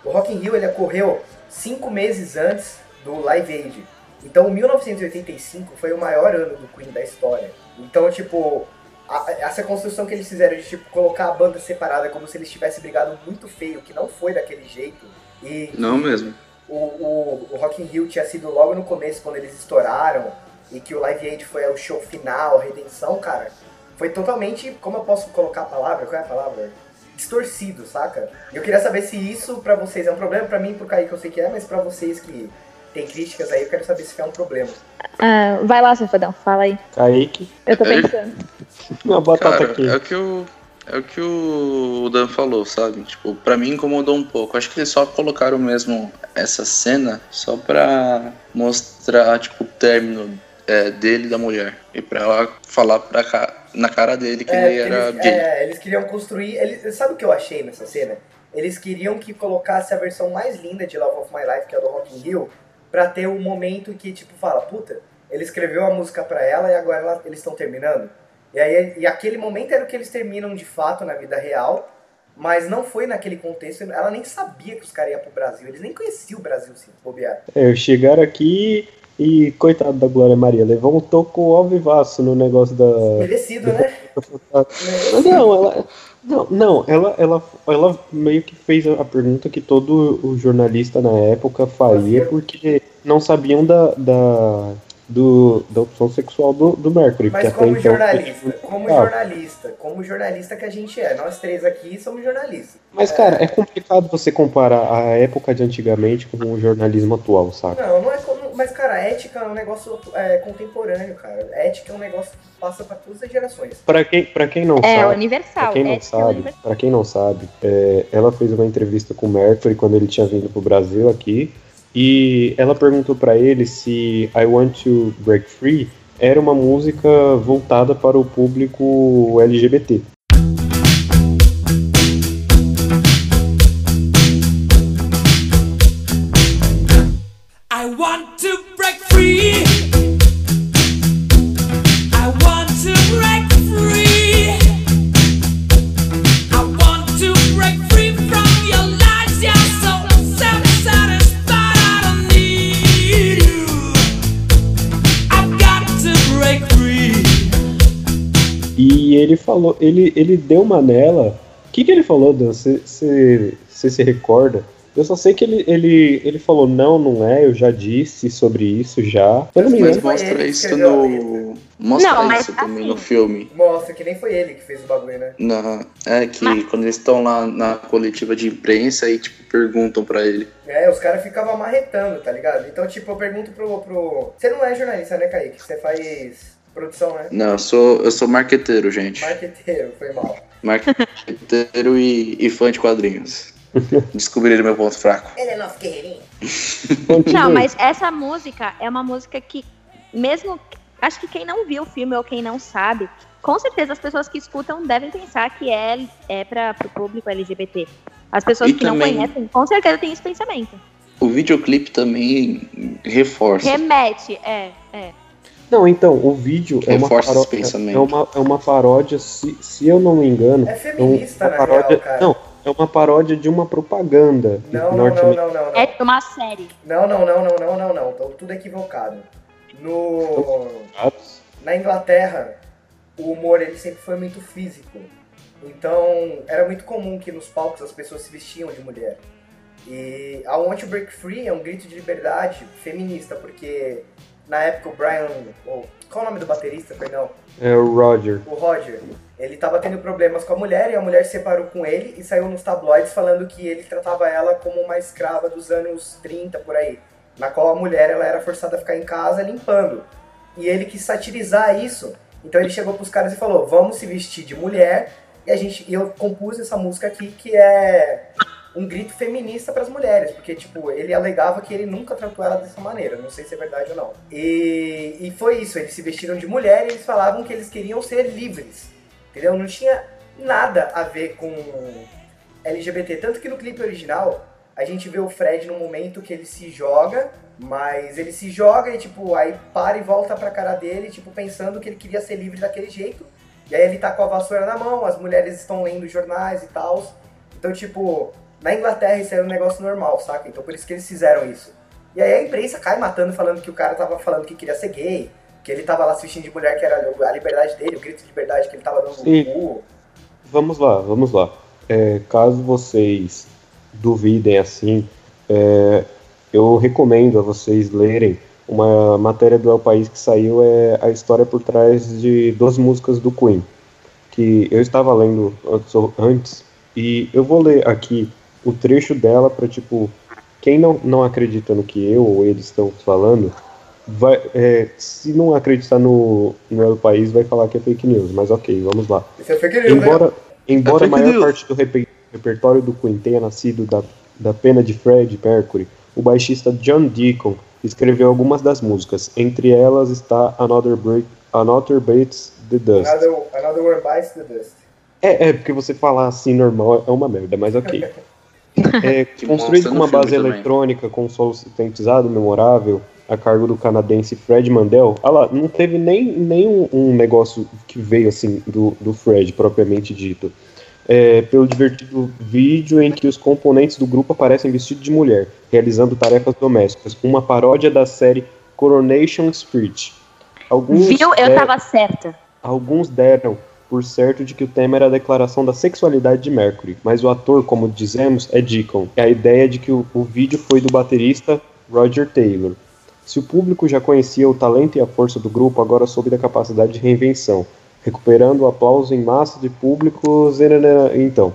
O Rock in Rio, ele ocorreu cinco meses antes do Live Aid. Então, 1985 foi o maior ano do Queen da história. Então, tipo, a- essa construção que eles fizeram de tipo, colocar a banda separada como se eles tivessem brigado muito feio, que não foi daquele jeito. E Não mesmo. o, o, o Rock in Rio tinha sido logo no começo, quando eles estouraram, e que o Live Aid foi o show final, a redenção, cara, foi totalmente, como eu posso colocar a palavra? Qual é a palavra? Distorcido, saca? E eu queria saber se isso pra vocês é um problema, pra mim, pro Kaique eu sei que é, mas pra vocês que tem críticas aí, eu quero saber se é um problema. Ah, vai lá, Safadão, fala aí. Kaique, Eu tô pensando. [LAUGHS] uma batata Cara, quente. é o que o. É o que o Dan falou, sabe? Tipo, pra mim incomodou um pouco. Acho que eles só colocaram mesmo essa cena só pra mostrar, tipo, o término é, dele e da mulher. E pra ela falar pra ca- na cara dele que É, ele era eles, gay. é, eles queriam construir. Eles, sabe o que eu achei nessa cena? Eles queriam que colocasse a versão mais linda de Love of My Life, que é a do Rock in Rio, pra ter o momento que, tipo, fala, puta, ele escreveu a música pra ela e agora ela- eles estão terminando. E, aí, e aquele momento era o que eles terminam de fato na vida real, mas não foi naquele contexto. Ela nem sabia que os caras iam pro Brasil, eles nem conheciam o Brasil, se bobear. É, chegaram aqui e, coitado da Glória Maria, levou um toco ao vivaço no negócio da. Merecido, né? Mas não, ela. Não, não ela, ela, ela meio que fez a pergunta que todo o jornalista na época faria, porque não sabiam da, da, do, da opção sexual do, do Mercury. Mas como então- jornalista, como jornalista, como jornalista que a gente é, nós três aqui somos jornalistas. Mas, cara, é complicado você comparar a época de antigamente com o jornalismo atual, saca? Não, não é como. Mas, cara, ética é um negócio é, contemporâneo, cara. Ética é um negócio que passa pra todas as gerações. Pra quem, pra quem não É, sabe. universal. Pra quem não é sabe, universal. pra quem não sabe, é, ela fez uma entrevista com o Mercury quando ele tinha vindo pro Brasil aqui, e ela perguntou pra ele se I Want to Break Free era uma música voltada para o público LGBT. Falou, ele, ele deu uma nela. O que, que ele falou, Dan? Você se recorda? Eu só sei que ele, ele, ele falou, não, não é, eu já disse sobre isso já. Não Mas ele mostra isso no. Mostra Não, mas isso também assim- no filme. Mostra que nem foi ele que fez o bagulho, né? Na, é que Mas- quando eles estão lá na coletiva de imprensa e tipo, perguntam pra ele. É, os caras ficavam amarretando, tá ligado? Então, tipo, eu pergunto pro. pro... Você não é jornalista, né, Kaique? Você faz produção, né? Não, eu sou, eu sou marqueteiro, gente. Marqueteiro, foi mal. Marqueteiro e, e fã de quadrinhos. [LAUGHS] Descobriram meu ponto fraco. Ele é nosso guerreirinho. Não, mas essa música é uma música que, mesmo. Acho que quem não viu o filme ou quem não sabe, com certeza as pessoas que escutam devem pensar que é, é para o público LGBT. As pessoas E que não também- conhecem, com certeza têm esse pensamento. O videoclipe também reforça. Remete, é, é. Não, então, o vídeo é uma, é, uma, é uma paródia, se, se eu não me engano, É é feminista, uma na paródia. real, cara. Não, é uma paródia de uma propaganda Não, não, não, norte-americana. não, não, não. É de uma série. Não, não, não, não, não, não, não. Tô tudo equivocado. No. Na Inglaterra, o humor ele sempre foi muito físico. Então, era muito comum que nos palcos as pessoas se vestiam de mulher. E a Want to Break Free é um grito de liberdade feminista, porque na época o Brian. o- qual é o nome do baterista, perdão? É o Roger. O Roger. Ele tava tendo problemas com a mulher e a mulher se separou com ele e saiu nos tabloides falando que ele tratava ela como uma escrava dos anos 30 por aí. Na qual a mulher ela era forçada a ficar em casa limpando. E ele quis satirizar isso. Então ele chegou pros caras e falou: "Vamos se vestir de mulher E a gente, e eu compus essa música aqui que é um grito feminista para as mulheres, porque tipo, ele alegava que ele nunca tratou ela dessa maneira, não sei se é verdade ou não. E, e foi isso, eles se vestiram de mulher e eles falavam que eles queriam ser livres. Entendeu? Não tinha nada a ver com LGBT, tanto que no clipe original a gente vê o Fred num momento que ele se joga, mas ele se joga e tipo, aí para e volta pra cara dele, tipo, pensando que ele queria ser livre daquele jeito. E aí ele tá com a vassoura na mão, as mulheres estão lendo jornais e tal. Então, tipo, na Inglaterra isso era um negócio normal, saca? Então por isso que eles fizeram isso. E aí a imprensa cai matando, falando que o cara tava falando que queria ser gay, que ele tava lá se vestindo de mulher, que era a liberdade dele, o grito de liberdade que ele tava dando Sim. no cu. Vamos lá, vamos lá. É, caso vocês duvidem assim, é, eu recomendo a vocês lerem uma matéria do El País que saiu, é a história por trás de duas músicas do Queen, que eu estava lendo antes, e eu vou ler aqui o trecho dela para tipo, quem não, não acredita no que eu ou eles estão falando, vai, é, se não acreditar no, no El País, vai falar que é fake news, mas ok, vamos lá. Isso é fake news, né? Embora, embora É a maior news. parte do reper- repertório do Queen tenha nascido da, da pena de Fred Mercury, o baixista John Deacon escreveu algumas das músicas. Entre elas está Another, Break, Another Bates the Dust. Another, another one bites the dust. É, é, porque você falar assim normal é uma merda, mas ok. [LAUGHS] É, [LAUGHS] construído com uma base também. eletrônica com solo sintetizado memorável, a cargo do canadense Fred Mandel. Ah lá, não teve nem, nem um, um negócio que veio assim do, do Fred, propriamente dito. É, pelo divertido vídeo em que os componentes do grupo aparecem vestidos de mulher, realizando tarefas domésticas. Uma paródia da série Coronation Street. Alguns Viu? Eu é, tava certa. Alguns deram por certo de que o tema era a declaração da sexualidade de Mercury, mas o ator, como dizemos, é Deacon. É a ideia de que o, o vídeo foi do baterista Roger Taylor. Se o público já conhecia o talento e a força do grupo, agora soube da capacidade de reinvenção, recuperando o aplauso em massa de públicos. Então,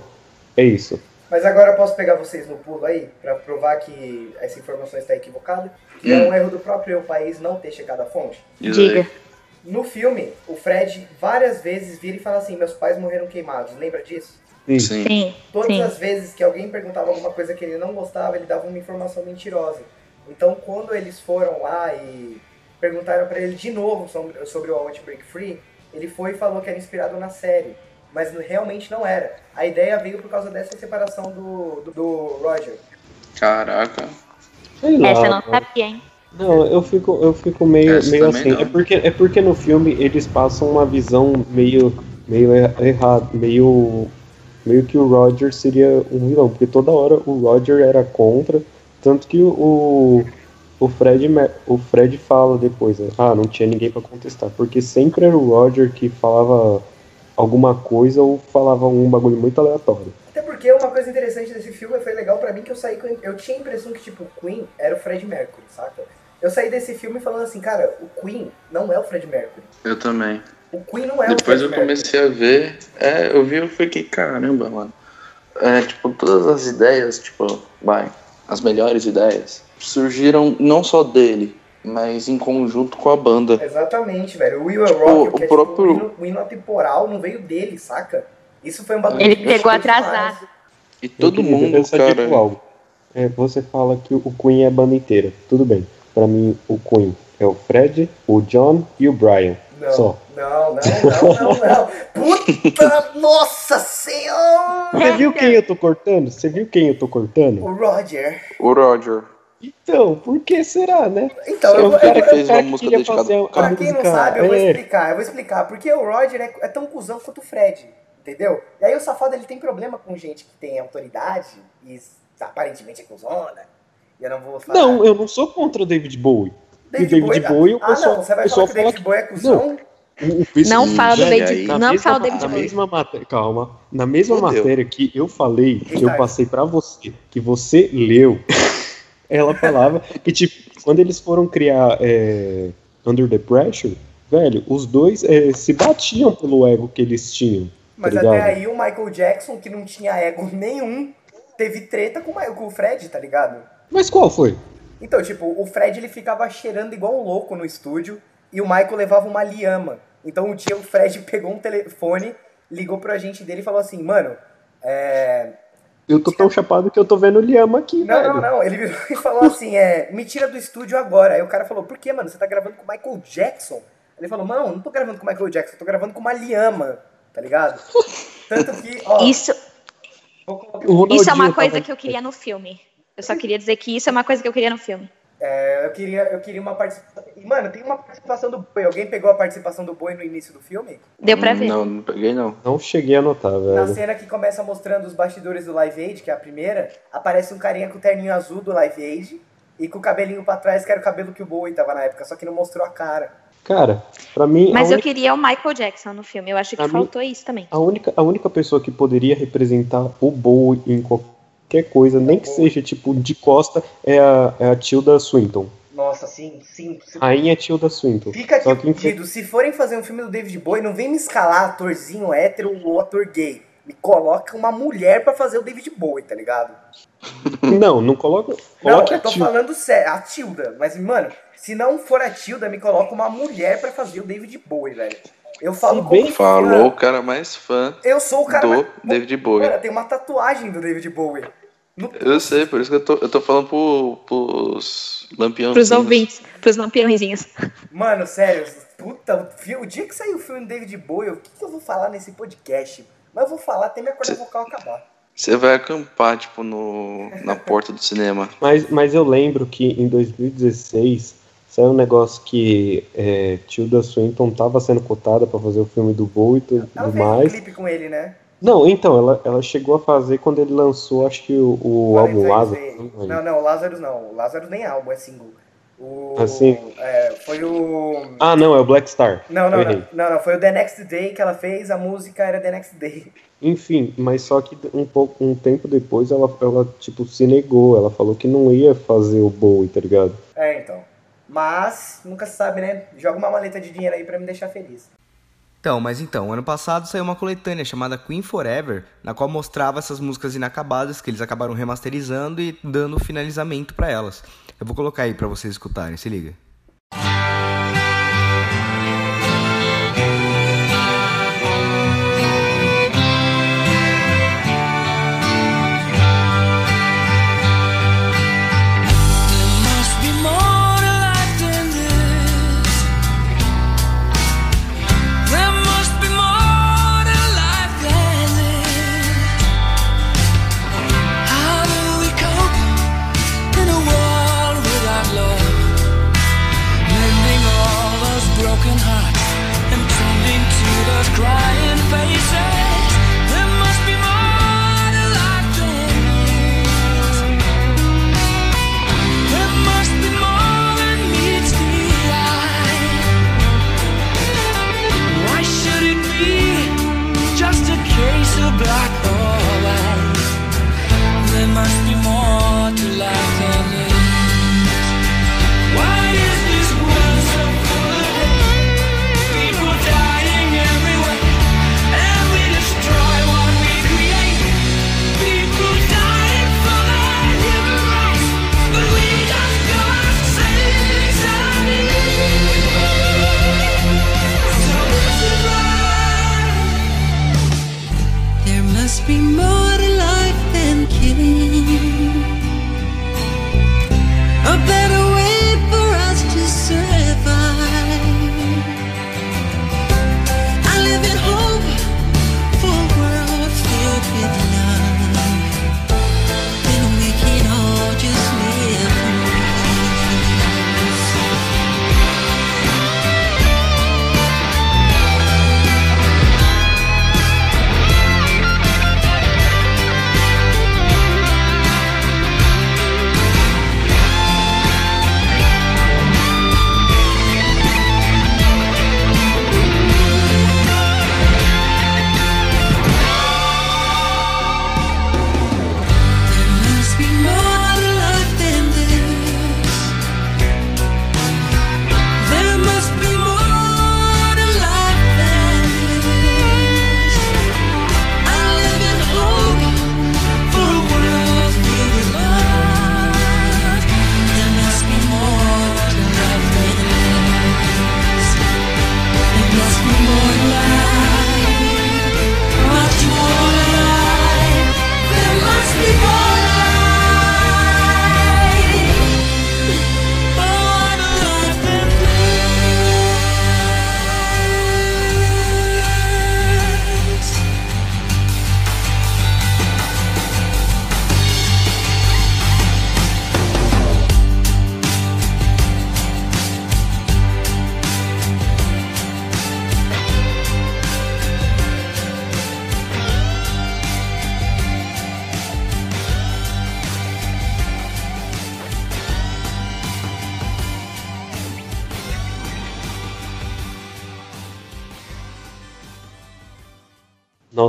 é isso. Mas agora eu posso pegar vocês no pulo aí, pra provar que essa informação está equivocada. Que é Hum. um erro do próprio país não ter chegado à fonte. Diga. No filme, o Fred várias vezes vira e fala assim: Meus pais morreram queimados. Lembra disso? Sim. Sim. Sim. Todas Sim. as vezes que alguém perguntava alguma coisa que ele não gostava, ele dava uma informação mentirosa. Então, quando eles foram lá e perguntaram pra ele de novo sobre, sobre o I Want Break Free, ele foi e falou que era inspirado na série. Mas realmente não era. A ideia veio por causa dessa separação do, do, do Roger. Caraca. Essa eu não sabia, hein? Não, eu fico, eu fico meio, Essa meio assim. não. É porque, é porque no filme eles passam uma visão meio, meio errada, meio, meio que o Roger seria um vilão, porque toda hora o Roger era contra, tanto que o, o Fred, o Fred fala depois, né, ah, não tinha ninguém pra contestar, porque sempre era o Roger que falava alguma coisa ou falava um bagulho muito aleatório. Até porque uma coisa interessante desse filme foi legal pra mim que eu saí com. Eu tinha a impressão que, tipo, o Queen era o Fred Mercury, saca? Eu saí desse filme falando assim, cara, o Queen não é o Fred Mercury. Eu também. O Queen não é Depois o eu Fred Mercury. comecei a ver, é, eu vi e fiquei, caramba, mano. É, tipo, todas as ideias, tipo, vai, as melhores ideias, surgiram não só dele, mas em conjunto com a banda. Exatamente, velho. O Will Tipo, Rock, o que é próprio- tipo, o hino, o hino atemporal não veio dele, saca? Isso foi um bagulho Ele pegou atrasado. demais. E todo Eu mundo, tipo, cara. algo. É, você fala que o Queen é a banda inteira. Tudo bem. Pra mim, o Queen é o Fred, o John e o Brian. Não, Só. não, não, não, não, não. Puta, nossa senhora! Você viu quem eu tô cortando? Você viu quem eu tô cortando? O Roger. O Roger. Então, por que será, né? Então, É eu vou, cara eu fez uma música dedicada fazer. Pra quem não sabe, eu vou é. explicar, eu vou explicar. Porque o Roger é, é tão cuzão quanto o Fred, entendeu? E aí o safado ele tem problema com gente que tem autoridade e aparentemente é cuzona. E eu não vou falar. Não, eu não sou contra o David Bowie. E o David Bowie, o ah, pessoal, não, você vai pessoal falar que o David. Bowie é cuzão? O- o pessoal- Não fala do David, Na não mesma, fala do David na Bowie. mesma matéria, calma. Na mesma Fudeu. matéria que eu falei, que eu passei pra você, que você leu, [LAUGHS] ela falava que, tipo, quando eles foram criar é, Under the Pressure, velho, os dois é, se batiam pelo ego que eles tinham. Mas tá até aí o Michael Jackson, que não tinha ego nenhum, teve treta com, o Ma- com o Fred, tá ligado? Mas qual foi? Então, tipo, o Fred ele ficava cheirando igual um louco no estúdio e o Michael levava uma liama. Então um dia o Fred [LAUGHS] pegou um telefone ligou pro agente dele e falou assim, mano, é, Eu tô tão chapado que eu tô vendo o Liama aqui, Não, velho. não, não. Ele virou [LAUGHS] e falou assim: é, me tira do estúdio agora. Aí o cara falou: por que, mano? Você tá gravando com o Michael Jackson? Ele falou: não, não tô gravando com o Michael Jackson, tô gravando com uma Liama, tá ligado? [LAUGHS] Tanto que, ó. Isso, isso é uma coisa tava- que eu queria no filme. Eu só queria dizer que isso é uma coisa que eu queria no filme. é, eu, queria, eu queria uma participação. Mano, tem uma participação do Boi. Alguém pegou a participação do Boi no início do filme? Deu pra ver. Não, não peguei não. Não cheguei a notar, Na velho. cena que começa mostrando os bastidores do Live Aid, que é a primeira, aparece um carinha com o terninho azul do Live Aid e com o cabelinho pra trás, que era o cabelo que o Boi tava na época, só que não mostrou a cara. Cara, pra mim, a Mas eu única, queria o Michael Jackson no filme. Eu acho que mim- faltou isso também. a, única, a única pessoa que poderia representar o Bowie em qualquer coisa, nem que seja tipo de costa, é a, é a Tilda Swinton. Nossa, sim, sim. Rainha Tilda Swinton. Fica aqui que pedido, se forem fazer um filme do David Bowie, não vem me escalar atorzinho hétero ou ator gay. Me coloca uma mulher pra fazer o David Bowie, tá ligado? [LAUGHS] Não, não coloca. Não, Coloque eu tô falando sério, a Tilda. Mas, mano, se não for a Tilda, me coloca uma mulher pra fazer o David Bowie, velho. Eu falo Se bem como Falou o fã. cara mais fã Eu sou o cara do mais... David Bowie. Mano, tem uma tatuagem do David Bowie. No... Eu sei, por isso que eu tô, eu tô falando pro, pros lampiões. Pros ouvintes, pros lampiõezinhos. Mano, sério, puta, o dia que sair o filme do David Bowie, o que, que eu vou falar nesse podcast? Mas eu vou falar até minha corda vocal acabar. Você vai acampar, tipo, no, na porta do cinema. Mas, mas eu lembro que em 2016 saiu um negócio que é, Tilda Swinton tava sendo cotada pra fazer o filme do Bowie e tudo Ela fez um mais. clipe com ele, né? Não, então, ela, ela chegou a fazer quando ele lançou, acho que o, o álbum Lázaro. Day. não. Não, não, o Lazarus não. O Lazarus nem é álbum, é single. O, Assim? É, foi o. Ah, não, é o Black Star. Não, não, não, não, não, foi o The Next Day que ela fez, a música era The Next Day. Enfim, mas só que um pouco, um tempo depois ela, ela tipo se negou, ela falou que não ia fazer o Bowie, tá ligado? É, então. Mas, nunca se sabe, né? Joga uma maleta de dinheiro aí pra me deixar feliz. Então, mas então, ano passado saiu uma coletânea chamada Queen Forever, na qual mostrava essas músicas inacabadas que eles acabaram remasterizando e dando finalizamento pra elas. Eu vou colocar aí pra vocês escutarem, se liga. There dark.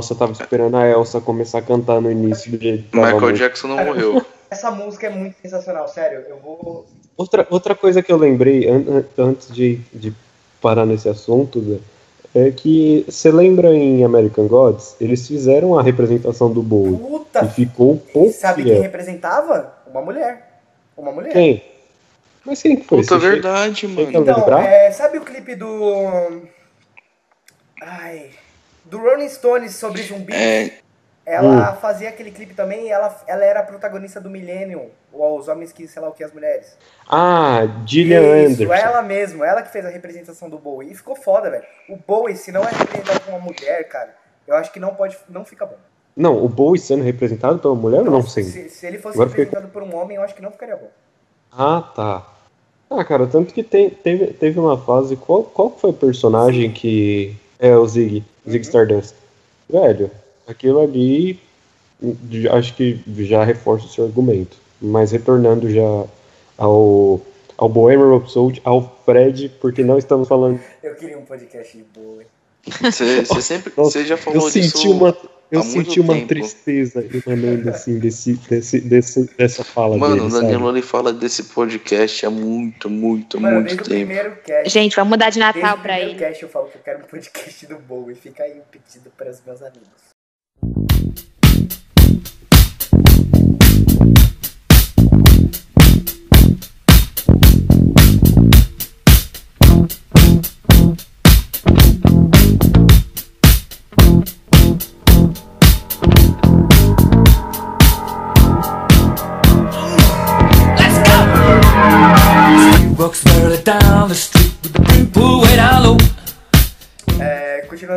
Nossa, eu tava esperando a Elsa começar a cantar no início do jeito Michael. Jackson não morreu. [LAUGHS] Essa música é muito sensacional, sério. Eu vou. Outra, outra coisa que eu lembrei an- an- antes de, de parar nesse assunto, Zé, é que você lembra em American Gods? Eles fizeram a representação do Bowie Puta! e ficou um pouco Sabe quem representava? Uma mulher. Uma mulher. Quem? Mas quem que foi? Puta, Você chega- verdade, chega mano. a Então, é, sabe o clipe do. Ai. Do Rolling Stones sobre zumbi? É, Ela fazia aquele clipe também e ela, ela era a protagonista do Millennium. Ou Os Homens que, sei lá o que, as mulheres. Ah, Gillian Isso, Anderson. ela mesmo, ela que fez a representação do Bowie. E ficou foda, velho. O Bowie, se não é representado por uma mulher, cara, eu acho que não pode. Não fica bom. Não, o Bowie sendo representado pela mulher, eu não sei. Se, se ele fosse Agora fiquei- representado por um homem, eu acho que não ficaria bom. Ah, tá. Ah, cara, tanto que tem- teve, teve uma fase. Qual, qual foi o personagem que. É o Zig, Zig Uhum. Stardust. Velho, aquilo ali. Acho que já reforça o seu argumento. Mas retornando já ao. Ao Bohemian Rhapsody, ao Fred, porque não estamos falando. Eu queria um podcast de Bowie. você sempre. Você já Eu falou disso. senti uma, eu senti uma tempo. tristeza emanando assim desse, desse, desse, dessa fala Mano, dele, o sabe? Danilo ele fala desse podcast há muito, muito, Mano, muito tempo. primeiro cast. Gente, vamos mudar de Natal pra primeiro ele. cast eu falo que eu quero um [LAUGHS] podcast do Bowie. Fica aí o pedido para os meus amigos.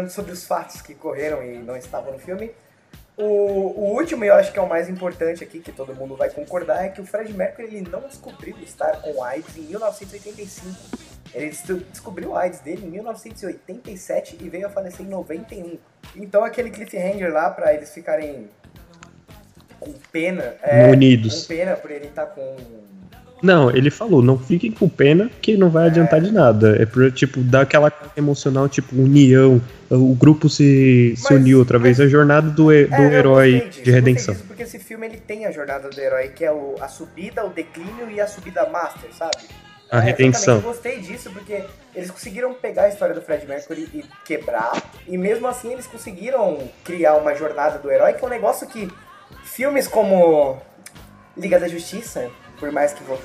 Sobre os fatos que correram e não estavam no filme. O, o último, e eu acho que é o mais importante aqui, que todo mundo vai concordar, é que o Fred Mercury ele não descobriu estar com AIDS em 1985. Ele des- descobriu o AIDS dele em 1987 e veio a falecer em 91. Então aquele cliffhanger lá pra eles ficarem com pena. É, Unidos. Com pena por ele estar com. Não, ele falou, não fiquem com pena que não vai adiantar de nada. É pra, tipo, dar aquela emocional, tipo, união. O grupo se, se Mas- uniu outra vez. A jornada do, he- do É, herói disso, de redenção. gostei disso porque esse filme ele tem a jornada do herói, que é o, a subida, o declínio e a subida master, sabe? A É, redenção. Eu gostei disso porque eles conseguiram pegar a história do Fred Mercury e quebrar, e mesmo assim eles conseguiram criar uma jornada do herói, que é um negócio que filmes como Liga da Justiça, por mais que vou.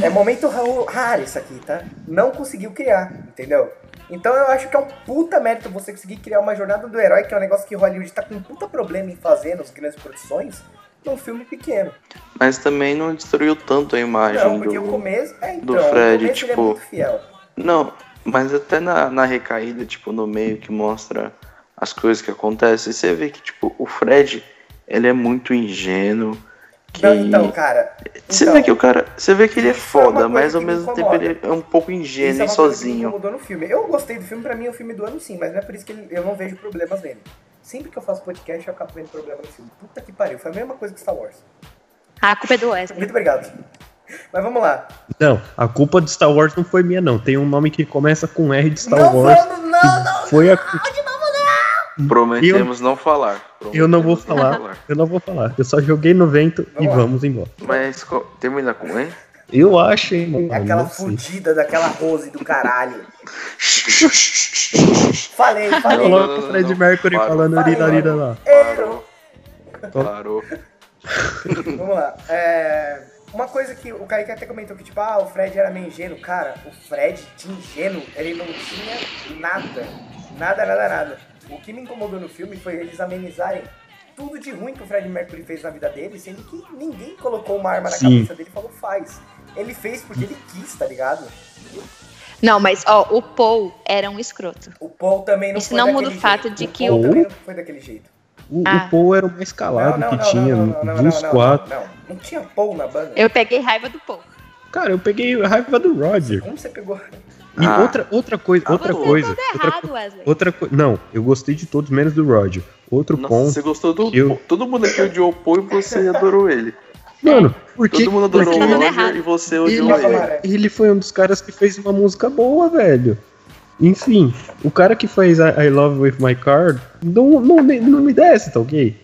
É momento ra- raro isso aqui, tá? Não conseguiu criar, entendeu? Então eu acho que é um puta mérito você conseguir criar uma jornada do herói, que é um negócio que Hollywood tá com um puta problema em fazer nas grandes produções, num filme pequeno. Mas também não destruiu tanto a imagem Não, porque o do. começo. É, então, do Fred, o começo é tipo, muito fiel. Não, mas até na, na recaída, tipo, no meio que mostra as coisas que acontecem, você vê que, tipo, o Fred, ele é muito ingênuo. Que... Não, então, cara. Você então, vê que o cara. Você vê que ele é é foda, coisa mas ao que me mesmo tempo ele é um pouco isso ingênuo é e uma coisa que me sozinho. incomodou no filme. Eu gostei do filme, pra mim é o filme do ano sim, mas não é por isso que ele- eu não vejo problemas nele. Sempre que eu faço podcast, eu acabo vendo problema no filme. Puta que pariu, foi a mesma coisa que Star Wars. Ah, a culpa é do Wesley. Muito obrigado. Mas vamos lá. Não, a culpa de Star Wars não foi minha, não. Tem um nome que começa com R de Star não Wars. vamos, não, não. Foi a. Prometemos não falar. Eu não vou Prometemos falar. Eu não vou falar. Eu só joguei no vento e Vamos lá. vamos embora. Mas termina com ele? Eu acho, hein, mano. Aquela fudida daquela Rose do caralho. [LAUGHS] Falei, falei. Não, Coloca o Fred não. Mercury Parou. falando Parou. urinarina lá. Errou. Parou. [LAUGHS] Vamos lá. É, Uma coisa que o Kaique até comentou que, tipo, ah, o Fred era meio ingênuo. Cara, o Fred de ingênuo, ele não tinha nada. Nada, nada, nada. O que me incomodou no filme foi eles amenizarem tudo de ruim que o Fred Mercury fez na vida dele, sendo que ninguém colocou uma arma na Sim. cabeça dele e falou, faz. Ele fez porque ele quis, tá ligado? Não, mas ó, o Paul era um escroto. O Paul também não Isso foi não muda o fato jeito. de o que Paul o- também não foi daquele jeito. O, Ah. o Paul era o mais calado que tinha dos quatro. Não, não tinha Paul na banda. Eu peguei raiva do Paul. Cara, eu peguei a raiva do Roger. Como você pegou? E Ah. outra, outra coisa, outra bom. coisa. Tudo Outra, errado, Wesley. outra coisa. Não, eu gostei de todos, menos do Roger. Outro Nossa, ponto. você gostou do. eu- Todo mundo aqui odiou o Paul e você adorou ele. Mano, porque Todo mundo adorou Você o Roger errado. e você ele, odiou ele. Camaré. ele foi um dos caras que fez uma música boa, velho. Enfim, o cara que fez I, I Love With My Car não, não, me- não me desce, tá ok?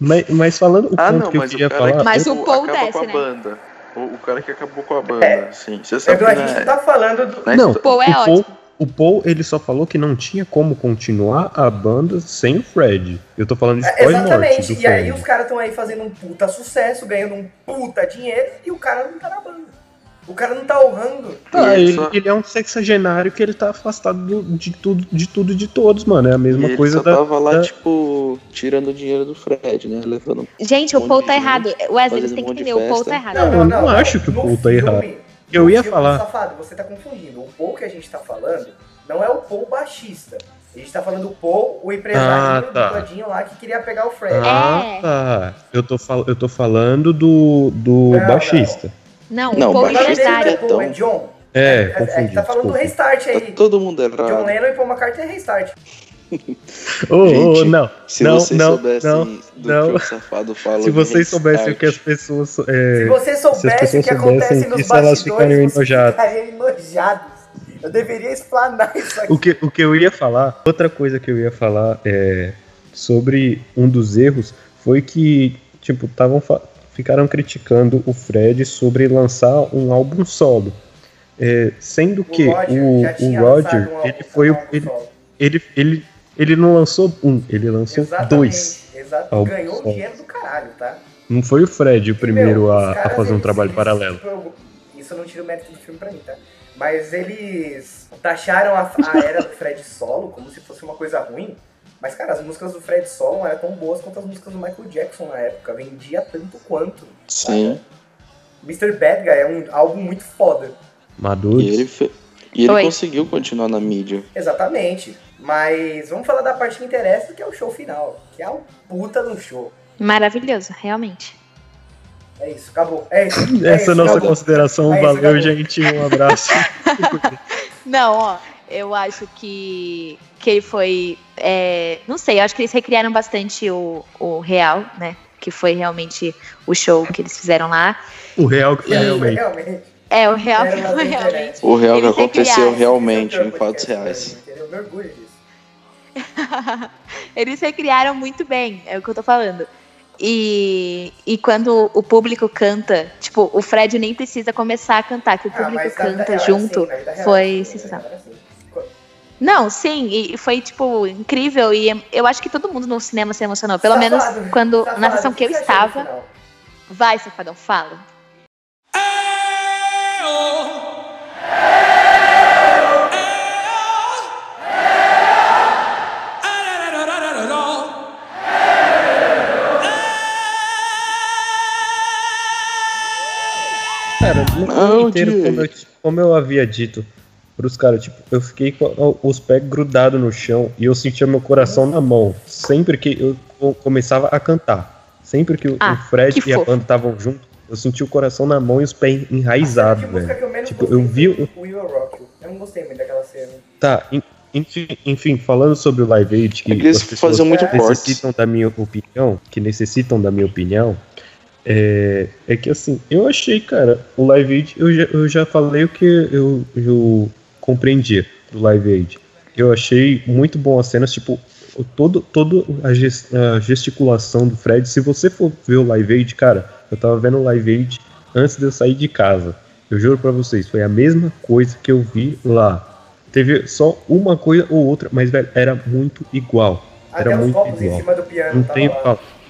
Mas, mas falando o Ah, ponto não, que eu queria falar. Mas o Paul desce, com a né? banda. O, o cara que acabou com a banda, É. sim. Você sabe que a não gente tá falando do. não Paul é o Paul, ótimo. o Paul, ele só falou que não tinha como continuar a banda sem o Fred. Eu tô falando de É, Exatamente. do E aí Fred. os caras estão aí fazendo um puta sucesso, ganhando um puta dinheiro e o cara não tá na banda. O cara não tá honrando. E ele ele, só- ele é um sexagenário que ele tá afastado do- de tudo, de tudo e de todos, mano. É a E mesma ele coisa só da. tava lá, da- tipo, tirando o dinheiro do Fred, né? Levando. Gente, o Um Paul monte tá errado. Wesley, você tem um que entender, o Paul tá errado. Não, eu não acho que o Paul tá filme- errado. Eu ia filme, falar. Safado, você tá confundindo. O Paul que a gente tá falando não é o Paul baixista. A gente tá falando do Paul, o empresário Ah, tá. do Todinho lá que queria pegar o Fred. Ah, É. tá. Eu tô, fal... eu tô falando do, do Não, baixista. Não, Não, o Paul não empresário. é Paul, é John. É, A confundi. gente tá falando do desculpa. Restart Tá aí. todo mundo John errado. Lennon e Paul McCartney é Restart. [LAUGHS] Ô, ô, Gente, não. Se não, vocês não, soubessem não, do não. que o safado fala. [LAUGHS] Se vocês soubessem o que as restart, pessoas. Se É, você as soubesse o que acontece soubessem nos elas bastidores, ficariam você enojadas. Eu deveria explanar isso aqui. o, que, o que eu ia falar, outra coisa que eu ia falar é sobre um dos erros foi que, tipo, tavam fa- ficaram criticando o Fred sobre lançar um álbum solo. É, sendo que Roger o, o Roger, um ele foi o. Ele, solo. ele, ele, ele não lançou um, ele lançou Exatamente, dois. Exato. Ganhou solos. dinheiro do caralho, tá? Não foi o Fred o primeiro meu, a, a fazer um trabalho paralelo. isso não tira o mérito do filme pra mim, tá? Mas eles taxaram a, a era do Fred solo como se fosse uma coisa ruim. Mas, cara, as músicas do Fred solo não eram tão boas quanto as músicas do Michael Jackson na época. Vendia tanto quanto. Sim. Mr. Bad Guy é um álbum muito foda. Maduro. E ele, fe- e ele Oi. conseguiu continuar na mídia. Exatamente. Mas vamos falar da parte que interessa, que é o show final. Que é o puta no show. Maravilhoso, realmente. É isso, acabou. É isso. é Essa é isso, a nossa acabou. consideração. É isso, Valeu, acabou. gente. Um abraço. [LAUGHS] [LAUGHS] Não, ó, eu acho que, que ele foi. é, não sei, eu acho que eles recriaram bastante o, o real, né? Que foi realmente o show que eles fizeram lá. o real que foi É, realmente. É, o real que foi realmente. O real que aconteceu realmente, em fatos reais. Eu me orgulho disso. [LAUGHS] Eles recriaram muito bem, é o que eu tô falando. E, e quando o público canta, tipo, o Fred nem precisa começar a cantar, que o Ah, público vida canta junto, assim, foi sensacional. assim. Não, sim, e foi, tipo, incrível. E eu acho que todo mundo no cinema se emocionou. Pelo menos Safado, quando, safado, na sessão que eu estava. Vai, Safadão, fala. Cara, no Não, filme inteiro, como eu, como eu havia dito pros caras, tipo, eu fiquei com os pés grudados no chão e eu sentia meu coração na mão. Sempre que eu co- começava a cantar. Sempre que o- Ah, o Fred que e a banda estavam juntos, eu senti o coração na mão e os pés enraizados, A cena de música velho. eu Tipo, eu vi o- Will Rock. Eu não gostei muito daquela cena. Tá, en- enfim, enfim, falando sobre o Live Aid, que É as pessoas faziam muito necessitam da minha opinião, que necessitam da minha opinião, é, é que assim, eu achei, cara, o Live Aid, eu já, eu já falei o que eu, eu compreendia do Live Aid. Eu achei muito bom as cenas, tipo, o- todo, todo a, ges- a gesticulação do Fred. Se você for ver o Live Aid, cara, eu tava vendo o Live Aid antes de eu sair de casa. Eu juro pra vocês, foi a mesma coisa que eu vi lá. Teve só uma coisa ou outra, mas velho, era muito igual. Até Era os muito igual. cima do piano. Não tava tem.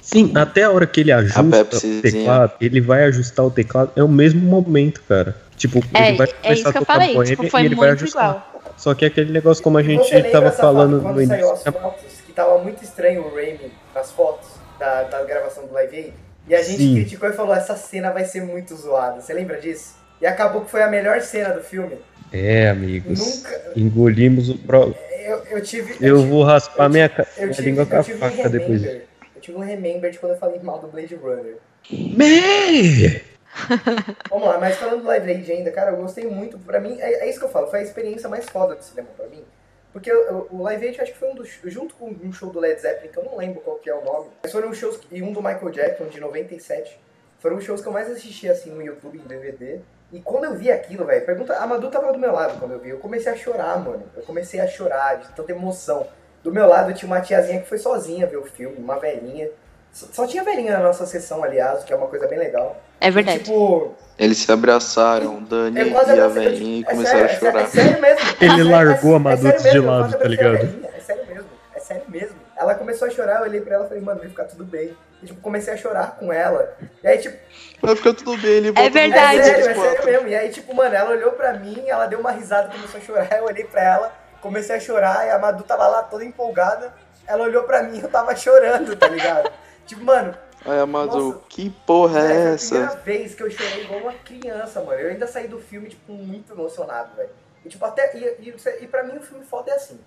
Sim, até a hora que ele ajusta o teclado, ele vai ajustar o teclado, é o mesmo momento, cara. Tipo, É, ele vai é começar isso a que eu tocar falei. Tipo, e foi ele vai muito ajustar. igual. Só que é aquele negócio como a gente tava falando no início. saiu as fotos, que tava muito estranho o Raimi nas fotos da, da gravação do Live Aid. E a gente Sim. criticou e falou, essa cena vai ser muito zoada. Você lembra disso? E acabou que foi a melhor cena do filme. É, amigos. Nunca... Engolimos o pro... Eu, eu tive... Eu tive- vou raspar eu minha, tive- ca- eu minha tive, língua com eu a tive um faca depois. remember. Eu tive um remember de quando eu falei mal do Blade Runner. Me! [LAUGHS] Vamos lá, mas falando do Live Aid ainda, cara, eu gostei muito. Pra mim, é, é isso que eu falo, foi a experiência mais foda do cinema pra mim. Porque o, o Live Aid eu acho que foi um dos. Junto com um show do Led Zeppelin, que eu não lembro qual que é o nome, mas foram os shows. E um do Michael Jackson, de 97. Foram os shows que eu mais assisti assim no YouTube, em DVD. E quando eu vi aquilo, velho, pergunta. A Madu tava do meu lado quando eu vi. Eu comecei a chorar, mano. Eu comecei a chorar de tanta emoção. Do meu lado tinha uma tiazinha que foi sozinha ver o filme, uma velhinha. Só, só tinha velhinha na nossa sessão, aliás, o que é uma coisa bem legal. É E, verdade. tipo, Eles se abraçaram, Dani eu quase e a velhinha, e é começaram sério, a é sério, chorar. [LAUGHS] É sério mesmo. Ele É- largou é- a é Madu sério de lado, tá ligado? velhinha, É sério mesmo. É sério mesmo. Ela começou a chorar, eu olhei pra ela e falei, mano, vai ficar tudo bem. E, tipo, comecei a chorar com ela. E aí, tipo, Vai ficar tudo bem, ele no verdade. É sério, é 24. sério mesmo. E aí, tipo, mano, ela olhou pra mim, ela deu uma risada, começou a chorar, eu olhei pra ela, comecei a chorar, e a Madu tava lá toda empolgada. Ela olhou pra mim e eu tava chorando, tá ligado? tipo, mano, Aí a Madu, Nossa. que porra é foi a essa? primeira vez que eu chorei igual uma criança, mano. Eu ainda saí do filme, tipo, muito emocionado, velho. E, tipo, até. E, e, e pra mim o filme foda é assim.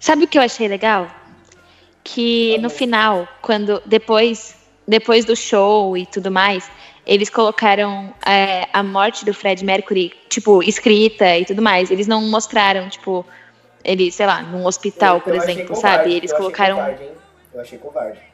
Sabe o que eu achei legal? Que no final, quando depois, depois do show e tudo mais, eles colocaram é, a morte do Fred Mercury, tipo, escrita e tudo mais. Eles não mostraram, tipo, ele, sei lá, num hospital, Eu- por eu achei exemplo, covarde, sabe? Eles eu achei colocaram. Covarde, hein? Eu achei covarde.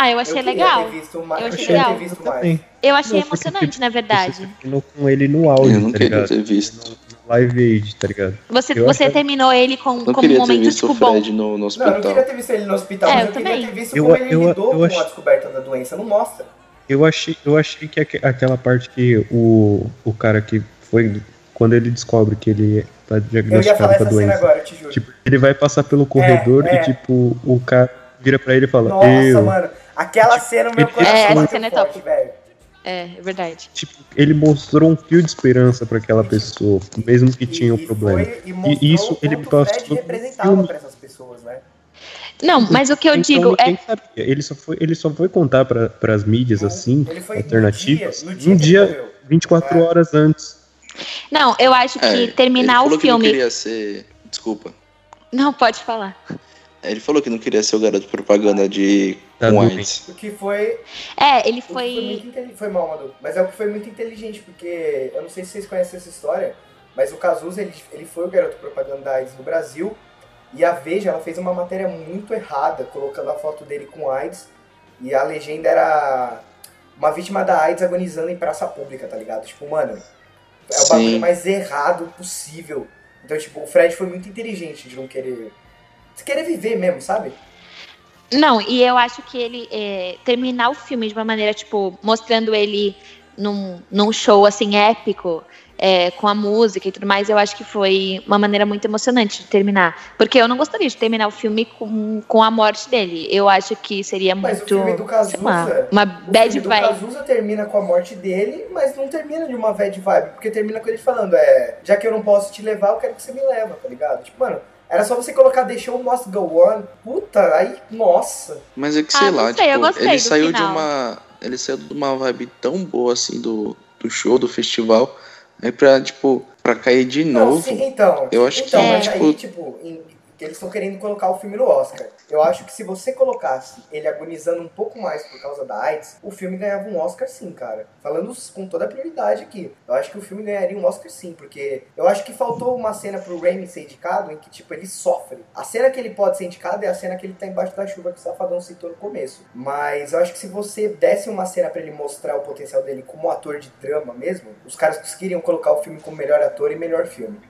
Ah, eu achei eu queria legal. Eu achei queria legal. Também. Eu achei Não, porque, emocionante, tipo, na verdade. Você terminou com ele no áudio, Eu não tá queria ligado? ter visto. No Live Aid, tá ligado? Você, Eu você achei- terminou ele com, Não como um queria ter momento, visto tipo, bom. No, no Não, eu não hospital. queria ter visto ele no hospital, É, mas eu eu queria também. ter visto Eu- como ele lidou eu com achei- a descoberta da doença. Não mostra. Eu achei, eu achei que aque- aquela parte que o, o cara que foi. Quando ele descobre que ele tá Eu ia diagnosticado falar com a essa cena doença. agora, eu te juro. Tipo, ele vai passar pelo corredor é. e, tipo, o cara vira pra ele e fala, Nossa, eu. mano. Aquela cena, meu ele- coração É, essa bateu cena é forte, top. velho. É, é verdade. Tipo, ele mostrou um fio de esperança pra aquela pessoa, mesmo que tinha um E- e problema. foi- e isso ele o passou no representava pra essas pessoas, né? Não, mas o que eu Então, digo é. sabia. Ele só foi, ele só foi contar para as mídias assim, alternativas, no dia, um no dia, dia que ele morreu. 24 É. horas antes. Não, eu acho que É, terminar ele o falou que filme. não queria ser. Desculpa. Não, pode falar. Ele falou que não queria ser o garoto propaganda de Tá com. O que foi. É, ele foi. muito inteligente. Foi mal, Madu. Mas é o que foi muito inteligente, porque eu não sei se vocês conhecem essa história, mas o Cazuza, ele, ele foi o garoto propaganda da AIDS no Brasil. E a Veja, ela fez uma matéria muito errada, colocando a foto dele com AIDS. E a legenda era uma vítima da AIDS agonizando em praça pública, tá ligado? Tipo, mano, é o Sim. bagulho mais errado possível. Então, tipo, o Fred foi muito inteligente de não querer. Querer viver mesmo, sabe? Não, e eu acho que ele é, terminar o filme de uma maneira, tipo, mostrando ele num, num show assim épico, é, com a música e tudo mais, eu acho que foi uma maneira muito emocionante de terminar. Porque eu não gostaria de terminar o filme com, com a morte dele. Eu acho que seria Mas o muito. filme do Cazuza. lá, uma O bad filme do vibe. Cazuza termina com a morte dele, mas não termina de uma bad vibe, porque termina com ele falando, é, já que eu não posso te levar, eu quero que você me leva, tá ligado? Tipo, mano, era só você colocar The Show Must Go On, puta, aí, nossa. Mas é que, Ah, sei não lá, sei, tipo, ele saiu de final. uma. Ele saiu de uma vibe tão boa assim do, do show, do festival. Aí pra, tipo, pra cair de Não, novo. sim, então, eu acho então, que, mas tipo- aí, tipo, em- que eles estão querendo colocar o filme no Oscar. Eu acho que se você colocasse ele agonizando um pouco mais por causa da AIDS, o filme ganhava um Oscar sim, cara. Falando com toda a prioridade aqui. Eu acho que o filme ganharia um Oscar sim, porque eu acho que faltou uma cena pro Raimi ser indicado em que, tipo, ele sofre. A cena que ele pode ser indicado é a cena que ele tá embaixo da chuva que o Safadão citou no começo. Mas eu acho que se você desse uma cena pra ele mostrar o potencial dele como ator de drama mesmo, os caras conseguiriam colocar o filme como melhor ator e melhor filme.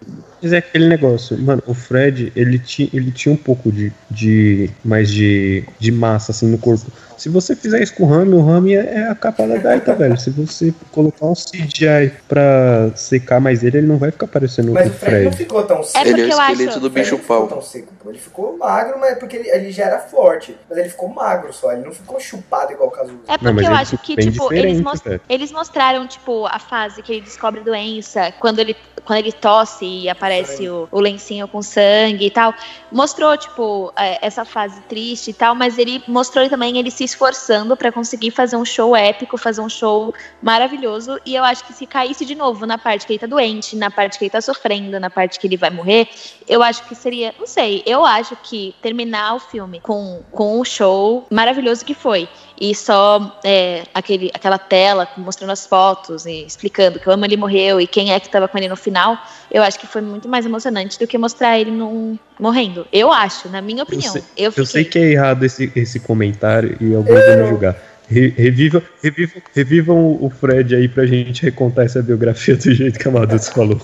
Mas é aquele negócio, mano, o Fred, ele, ti, ele tinha um pouco de, de mais de, de massa, assim, no corpo. Se você fizer isso com o Rami, o Rami é, é a capa da gaita, velho. Se você colocar um CGI pra secar mais ele, ele não vai ficar parecendo Mas o o Fred não Fred. ficou tão É seco. ele é o eu acho- esqueleto do Fred bicho não ficou pau. tão seco, pô. Ele ficou magro, mas é porque ele, ele já era forte. Mas ele ficou magro só, ele não ficou chupado igual o Cazuza. É porque Não, eu ele acho ficou que, tipo, eles, diferente, mos- velho. eles mostraram, tipo, a fase que ele descobre a doença, quando ele, quando ele tosse e aparece o, o lencinho com sangue e tal. Mostrou, tipo, é, essa fase triste e tal, mas ele mostrou também ele se esforçando pra conseguir fazer um show épico, fazer um show maravilhoso. E eu acho que se caísse de novo na parte que ele tá doente, na parte que ele tá sofrendo, na parte que ele vai morrer, eu acho que seria, não sei, eu acho que terminar o filme com, com o show maravilhoso que foi e só é, aquele, aquela tela mostrando as fotos e explicando que o Ama ele morreu e quem é que estava com ele no final, eu acho que foi muito mais emocionante do que mostrar ele num, morrendo. Eu acho, na minha opinião. sei- Eu, Eu sei fiquei- que é errado esse, esse comentário e alguns vão me julgar. Re- revivam, revivam, revivam o Fred aí pra gente recontar essa biografia do jeito que a Maduts falou.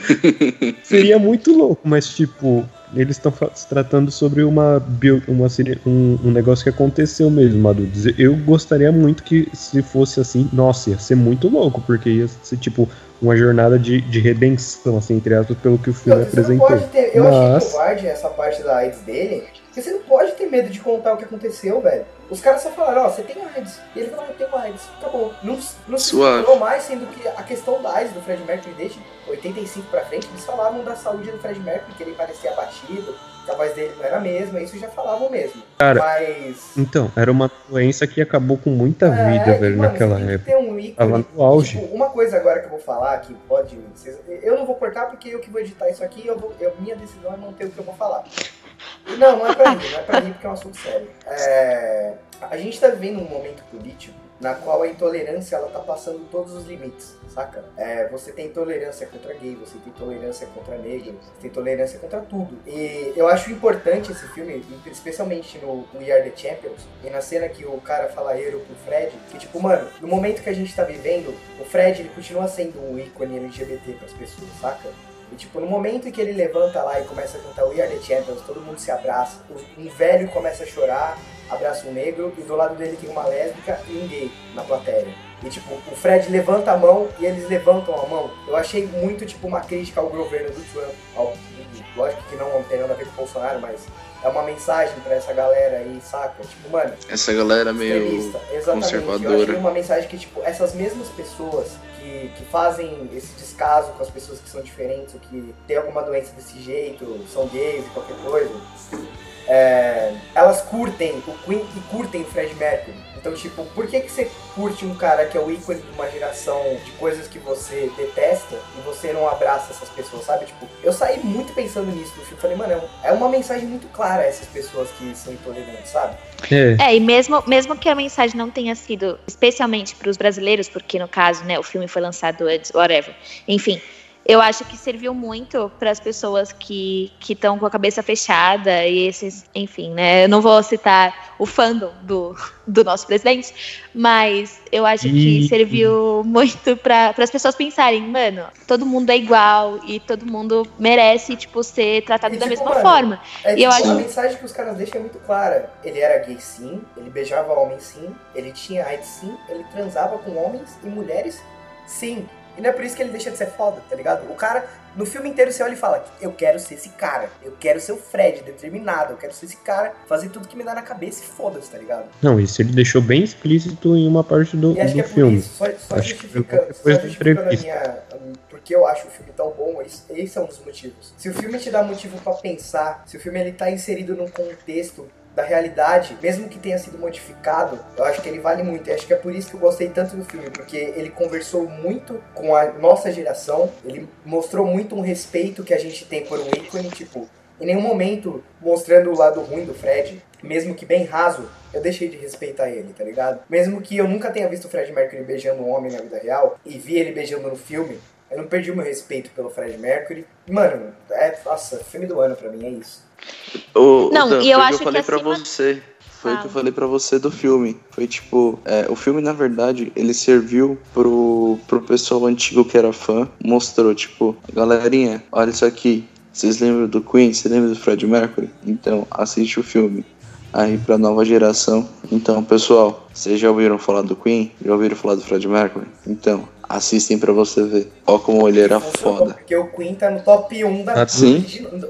[LAUGHS] Seria muito louco, mas tipo, eles estão se tratando sobre uma, bio, uma um, um negócio que aconteceu mesmo, Maduts. Eu gostaria muito que se fosse assim, nossa, ia ser muito louco, porque ia ser tipo uma jornada de, de redenção, assim, entre aspas, pelo que o filme Você não apresentou. pode ter. Eu achei Mas- covarde essa parte da AIDS dele. Porque você não pode ter medo de contar o que aconteceu, velho. Os caras só falaram, ó, você tem AIDS. E ele falou, eu tenho AIDS. Acabou. Não, não se falou mais, sendo que a questão da AIDS do Fred Mercury desde 85 pra frente, eles falavam da saúde do Fred Mercury, que ele parecia abatido, que a voz dele não era a mesma, isso já falavam mesmo. Cara, Mas. Então, era uma doença que acabou com muita É, vida, velho, mano, naquela você tem que época. ter um ícone. Tava no auge. Tipo, uma coisa agora que eu vou falar que pode. vocês- eu não vou cortar porque eu que vou editar isso aqui, eu vou, eu- minha decisão é manter o que eu vou falar. Não, não é pra rir, não é pra rir porque é um assunto sério. É, a gente tá vivendo um momento político na qual a intolerância ela tá passando todos os limites, saca? É, você tem intolerância contra gay, você tem intolerância contra negro, você tem intolerância contra tudo. E eu acho importante esse filme, especialmente no We Are The Champions, e na cena que o cara fala Euro pro Fred, que tipo, mano, no momento que a gente tá vivendo, o Fred ele continua sendo um ícone LGBT pras pessoas, saca? E tipo, no momento em que ele levanta lá e começa a cantar We Are The Champions, todo mundo se abraça, um velho começa a chorar, abraça um negro, e do lado dele tem uma lésbica e um gay na plateia. E tipo, o Fred levanta a mão e eles levantam a mão. Eu achei muito tipo uma crítica ao governo do Trump. Ao, lógico que não tem nada a ver com o Bolsonaro, mas é uma mensagem pra essa galera aí, saca? Tipo, mano, Essa galera meio. Exatamente. Eu conservadora. achei uma mensagem que, tipo, essas mesmas pessoas que, que fazem esse descaso com as pessoas que são diferentes, ou que têm alguma doença desse jeito, são gays qualquer coisa, é, elas curtem o Queen e curtem o Fred Mercury. Então, tipo, por que, que você curte um cara que é o ícone de uma geração de coisas que você detesta e você não abraça essas pessoas, sabe? Tipo, eu saí muito pensando nisso do filme. Falei, mano, é uma mensagem muito clara a essas pessoas que são intolerantes, sabe? É, É, e mesmo, mesmo que a mensagem não tenha sido especialmente para os brasileiros, porque no caso, né, o filme foi lançado antes, whatever. Enfim, eu acho que serviu muito para as pessoas que estão com a cabeça fechada e esses, enfim, né? Eu não vou citar o fandom do, do nosso presidente, mas eu acho que serviu muito para as pessoas pensarem, mano, todo mundo é igual e todo mundo merece, tipo, ser tratado E, da tipo, mesma mano, forma. É, E eu tipo, acho- a mensagem que os caras deixam é muito clara. Ele era gay sim, ele beijava homens sim, ele tinha AIDS sim, ele transava com homens e mulheres sim. E não é por isso que ele deixa de ser foda, tá ligado? O cara, no filme inteiro, você olha e fala: Eu quero ser esse cara, eu quero ser o Fred, determinado, eu quero ser esse cara, fazer tudo que me dá na cabeça e foda-se, tá ligado? não, isso ele deixou bem explícito em uma parte do, E acho que do é por filme. isso, só, só Acho que justificando, depois só justificando a minha. Porque eu acho o filme tão bom, esse, esse é um dos motivos. Se o filme te dá motivo pra pensar, se o filme ele tá inserido num contexto da realidade, mesmo que tenha sido modificado, eu acho que ele vale muito. E acho que é por isso que eu gostei tanto do filme, porque ele conversou muito com a nossa geração, ele mostrou muito um respeito que a gente tem por um ícone, tipo, em nenhum momento mostrando o lado ruim do Fred, mesmo que bem raso, eu deixei de respeitar ele, tá ligado? Mesmo que eu nunca tenha visto o Fred Mercury beijando um homem na vida real e vi ele beijando no filme, eu não perdi o meu respeito pelo Fred Mercury. Mano, é, nossa, filme do ano pra mim, é isso. Ô, Não, Dan, e eu foi o acho que eu falei que pra acima- você. Foi o que eu falei pra você do filme. Foi tipo, é, o filme, na verdade, ele serviu pro, pro pessoal antigo que era fã. Mostrou, tipo, galerinha, olha isso aqui. Vocês lembram do Queen? Você lembra do Fred Mercury? Então, assiste o filme. Aí pra nova geração. Então, pessoal, vocês já ouviram falar do Queen? Já ouviram falar do Fred Mercury? Então, assistem pra você ver. Ó como ele era foda. Porque o Queen tá no top 1 da Ah, sim?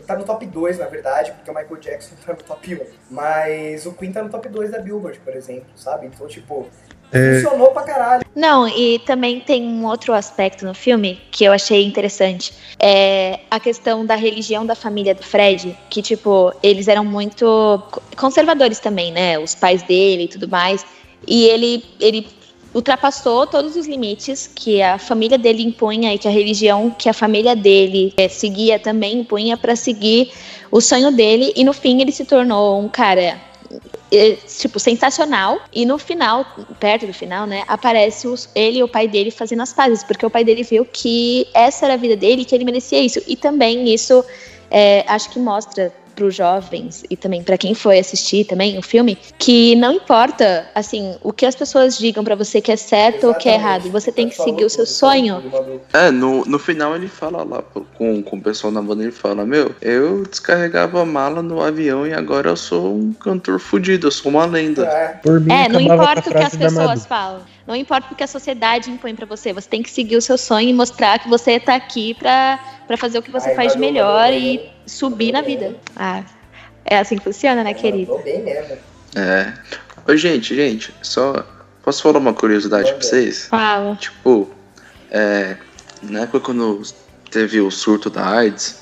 Tá no top 2, na verdade, porque o Michael Jackson tá no top 1. Mas o Queen tá no top 2 da Billboard, por exemplo, sabe? Então, tipo, É. funcionou pra caralho. Não, e também tem um outro aspecto no filme que eu achei interessante. É a questão da religião da família do Fred, que, tipo, eles eram muito co- conservadores também, né? Os pais dele e tudo mais. E ele, ele ultrapassou todos os limites que a família dele impunha e que a religião que a família dele eh, seguia também impunha para seguir o sonho dele. E no fim ele se tornou um cara é, tipo, sensacional. E no final, perto do final, né, aparece os- ele e o pai dele fazendo as pazes, porque o pai dele viu que essa era a vida dele, que ele merecia isso. E também isso, é, acho que mostra pros jovens e também pra quem foi assistir também o filme, que não importa, assim, o que as pessoas digam pra você que é certo ou que é Exatamente. errado, você tem que seguir o seu sonho. É, no, no final ele fala lá com, com o pessoal na banda, ele fala, meu, eu descarregava mala no avião e agora eu sou um cantor fudido, eu sou uma lenda. É, Por mim, É, não importa o que as pessoas falam. Não importa o que a sociedade impõe pra você. Você tem que seguir o seu sonho e mostrar que você tá aqui pra, pra fazer o que você Ai, faz melhor e subir na vida. Ah, é assim que funciona, né, querido? Bem mesmo. É. Ô, gente, gente, só. Posso falar uma curiosidade pra vocês? Fala. Tipo, é, na época quando teve o surto da AIDS,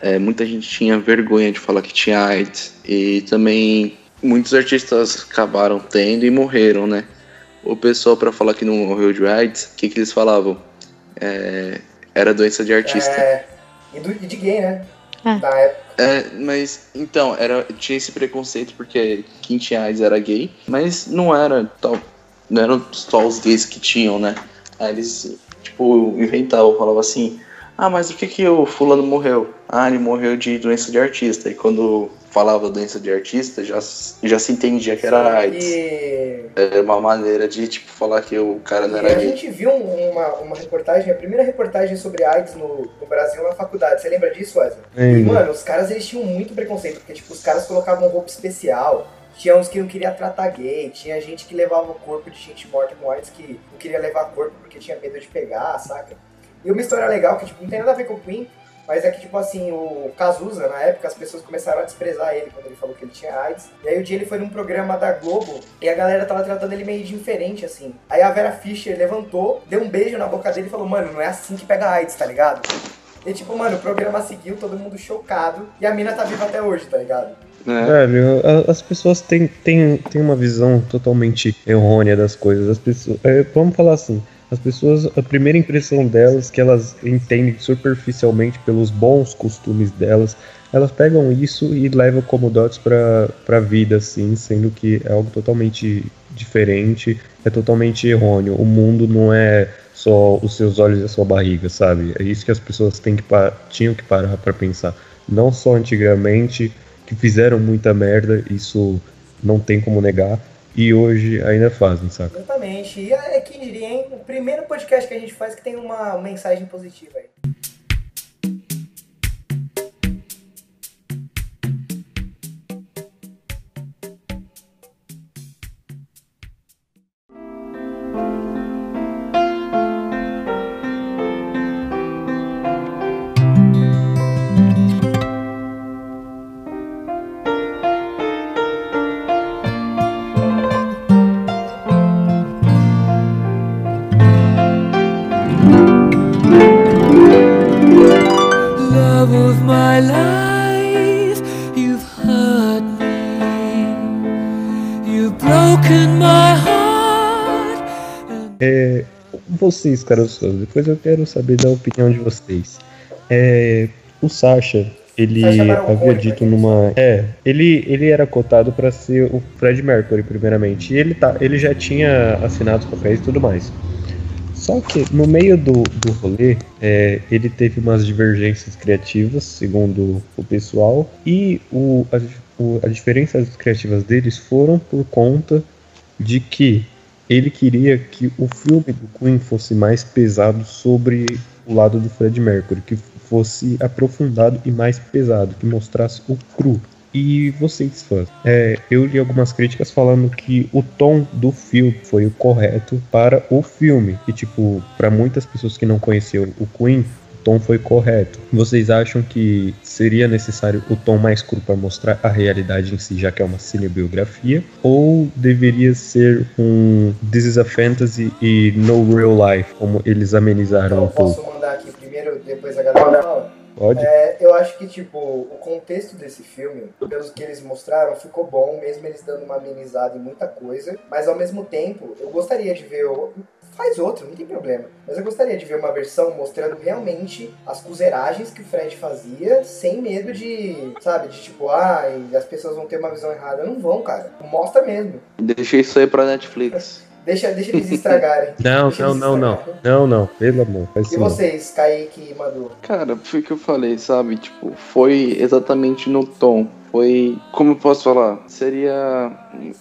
é, muita gente tinha vergonha de falar que tinha AIDS. E também muitos artistas acabaram tendo e morreram, né? O pessoal, pra falar que não morreu de AIDS, o que, que eles falavam? É, era doença de artista. É, e, do, e de gay, né? Ah. Na época. É, mas então, era, tinha esse preconceito porque tinha AIDS era gay, mas não era tal, não eram só os gays que tinham, né? Aí eles, tipo, inventavam, falavam assim, ah, mas o que que o fulano morreu? Ah, ele morreu de doença de artista. E quando falava doença de artista, já, já se entendia que era AIDS. E, Era uma maneira de, tipo, falar que o cara não e era a gay. gente viu um- uma, uma reportagem, a primeira reportagem sobre AIDS no, no Brasil na faculdade. Você lembra disso, Wesley? E, Lembro. mano, os caras eles tinham muito preconceito, porque, tipo, os caras colocavam roupa especial. Tinha uns que não queria tratar gay, tinha gente que levava o corpo de gente morta com AIDS que não queria levar corpo porque tinha medo de pegar, saca? E uma história legal que, tipo, não tem nada a ver com o Queen, mas é que, tipo assim, o Cazuza, na época, as pessoas começaram a desprezar ele quando ele falou que ele tinha AIDS. E aí o dia ele foi num programa da Globo e a galera tava tratando ele meio de diferente, assim. Aí a Vera Fischer levantou, deu um beijo na boca dele e falou, mano, não é assim que pega AIDS, tá ligado? E tipo, mano, o programa seguiu, todo mundo chocado, e a mina tá viva até hoje, tá ligado? né? Velho, a- as pessoas têm, têm, têm uma visão totalmente errônea das coisas. As pessoas, é, vamos falar assim, as pessoas, a primeira impressão delas, que elas entendem superficialmente pelos bons costumes delas, elas pegam isso e levam como dotes pra, pra vida, assim, sendo que é algo totalmente diferente, é totalmente errôneo. O mundo não é só os seus olhos e a sua barriga, sabe? É isso que as pessoas têm que tinham que parar pra pensar. Não só antigamente, que fizeram muita merda, isso não tem como negar, e hoje ainda fazem, saca? Exatamente. E é quem diria, hein? O primeiro podcast que a gente faz que tem uma mensagem positiva aí. Vocês, caros fãs, depois eu quero saber da opinião de vocês. É, o Sasha, ele havia dito quem numa. É, ele, ele era cotado para ser o Fred Mercury, primeiramente. E ele, tá, ele já tinha assinado os papéis e tudo mais. Só que no meio do, do rolê, é, ele teve umas divergências criativas, segundo o pessoal, e o, as, o, as diferenças criativas deles foram por conta de que ele queria que o filme do Queen fosse mais pesado sobre o lado do Fred Mercury, que fosse aprofundado e mais pesado, que mostrasse o cru. E vocês, fãs, é, eu li algumas críticas falando que o tom do filme foi o correto para o filme. E, tipo, para muitas pessoas que não conheciam o Queen, tom foi correto. Vocês acham que seria necessário o tom mais cru para mostrar a realidade em si, já que é uma cinebiografia? Ou deveria ser um This is a Fantasy e No Real Life, como eles amenizaram Então, um pouco? posso mandar aqui primeiro, depois a galera fala? Pode? É, eu acho que, tipo, o contexto desse filme, pelos que eles mostraram, ficou bom, mesmo eles dando uma amenizada em muita coisa. Mas, ao mesmo tempo, eu gostaria de ver... o- Faz outro, não tem problema. Mas eu gostaria de ver uma versão mostrando realmente as cruzeiragens que o Fred fazia, sem medo de, sabe, de tipo, ah, e as pessoas vão ter uma visão errada. Não vão, cara. Mostra mesmo. Deixei isso aí pra Netflix. [LAUGHS] Deixa, deixa eles estragarem. Não, Deixa não, não, não. estragarem. Não, não. Pelo amor. Faz E não. vocês, Kaique e Madu? Cara, foi o que eu falei, sabe? Tipo, foi exatamente no tom. Foi. Como eu posso falar? Seria.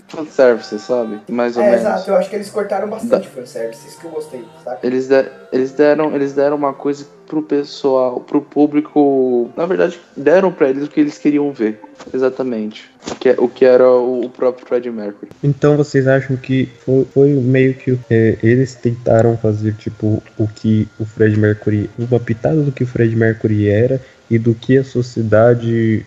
fanservice, sabe? Mais ou É, menos. exato, eu acho que eles cortaram bastante fanservice, isso que eu gostei, saca? Eles, de- eles, deram, eles deram uma coisa pro pessoal, pro público. Na verdade, deram pra eles o que eles queriam ver. Exatamente. O que, o que era o, o próprio Fred Mercury. Então vocês acham que foi, foi meio que é, eles tentaram fazer tipo o que o Fred Mercury, uma pitada do que o Fred Mercury era e do que a sociedade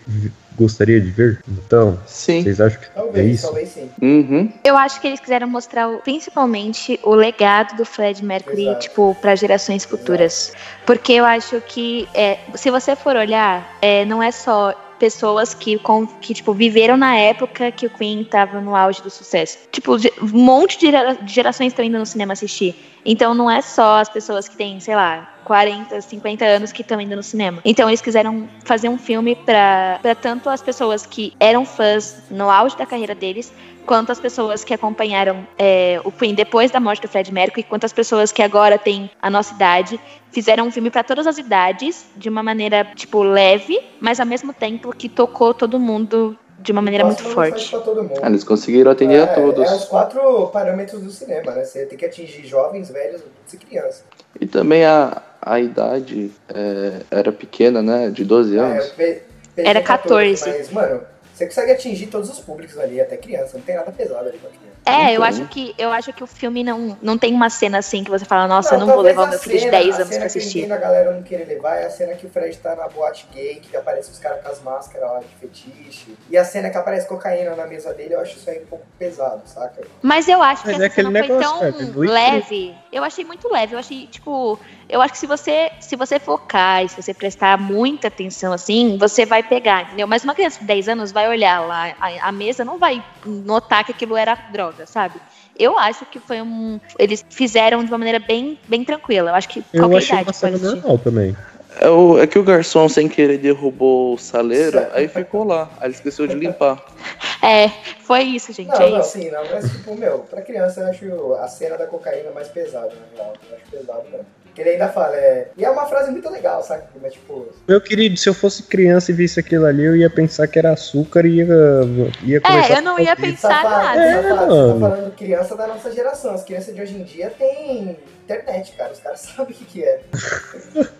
gostaria de ver? Então, Sim. vocês acham que é Talvez, isso? talvez sim. Uhum. Eu acho que eles quiseram mostrar principalmente o legado do Fred Mercury, Exato. tipo, para gerações futuras. Porque eu acho que, é, se você for olhar, é, não é só pessoas que, com- que, tipo, viveram na época que o Queen tava no auge do sucesso. Tipo, um monte de gera- de gerações estão indo no cinema assistir. Então não é só as pessoas que têm, sei lá, 40, 50 anos que estão indo no cinema. Então eles quiseram fazer um filme pra pra tanto as pessoas que eram fãs no auge da carreira deles, quanto as pessoas que acompanharam é, o Queen depois da morte do Fred Mercury, quanto as pessoas que agora têm a nossa idade, fizeram um filme pra todas as idades, de uma maneira, tipo, leve, mas ao mesmo tempo que tocou todo mundo de uma maneira muito forte. Ah, Eles conseguiram atender a É, todos. É os quatro parâmetros do cinema, né? Você tem que atingir jovens, velhos e crianças. E também a, a idade é, era pequena, né? De 12 É, anos. PG Era 14. Mas, mano, você consegue atingir todos os públicos ali, até criança. Não tem nada pesado ali pra criança. É, eu Então. acho que eu acho que o filme não, não tem uma cena assim que você fala, nossa, eu não vou levar a meu filho de cena- 10 a anos cena pra que assistir. ninguém da galera não querer levar é a cena que o Fred tá na boate gay, que aparece os caras com as máscaras lá de fetiche. E a cena que aparece cocaína na mesa dele, eu acho isso aí um pouco pesado, saca? Mas eu acho Mas que é essa cena aquele foi negócio, tão cara, é leve. Eu achei muito leve. Eu achei, tipo, eu acho que se você, se você focar e se você prestar muita atenção assim, você vai pegar, entendeu? Mas uma criança de 10 anos vai olhar lá a, a mesa, não vai notar que aquilo era droga, sabe? Eu acho que foi um. Eles fizeram de uma maneira bem, bem tranquila. Eu acho que Eu achei idade uma cena normal também. É, o- é que o garçom, sem querer, derrubou o saleiro, Certo. aí ficou lá. Aí ele esqueceu de limpar. [LAUGHS] É, foi isso, gente. Não, é não, isso. sim, não, mas tipo, meu, pra criança eu acho a cena da cocaína mais pesada, na real. Eu acho pesado mesmo. Porque ele ainda fala, é. E é uma frase muito legal, saca? Mas tipo. Meu querido, se eu fosse criança e visse aquilo ali, eu ia pensar que era açúcar e ia, ia É, eu não ia pensar nada. É, mano. Você tá falando criança da nossa geração. As crianças de hoje em dia têm internet, cara. Os caras [LAUGHS] sabem o que, que é.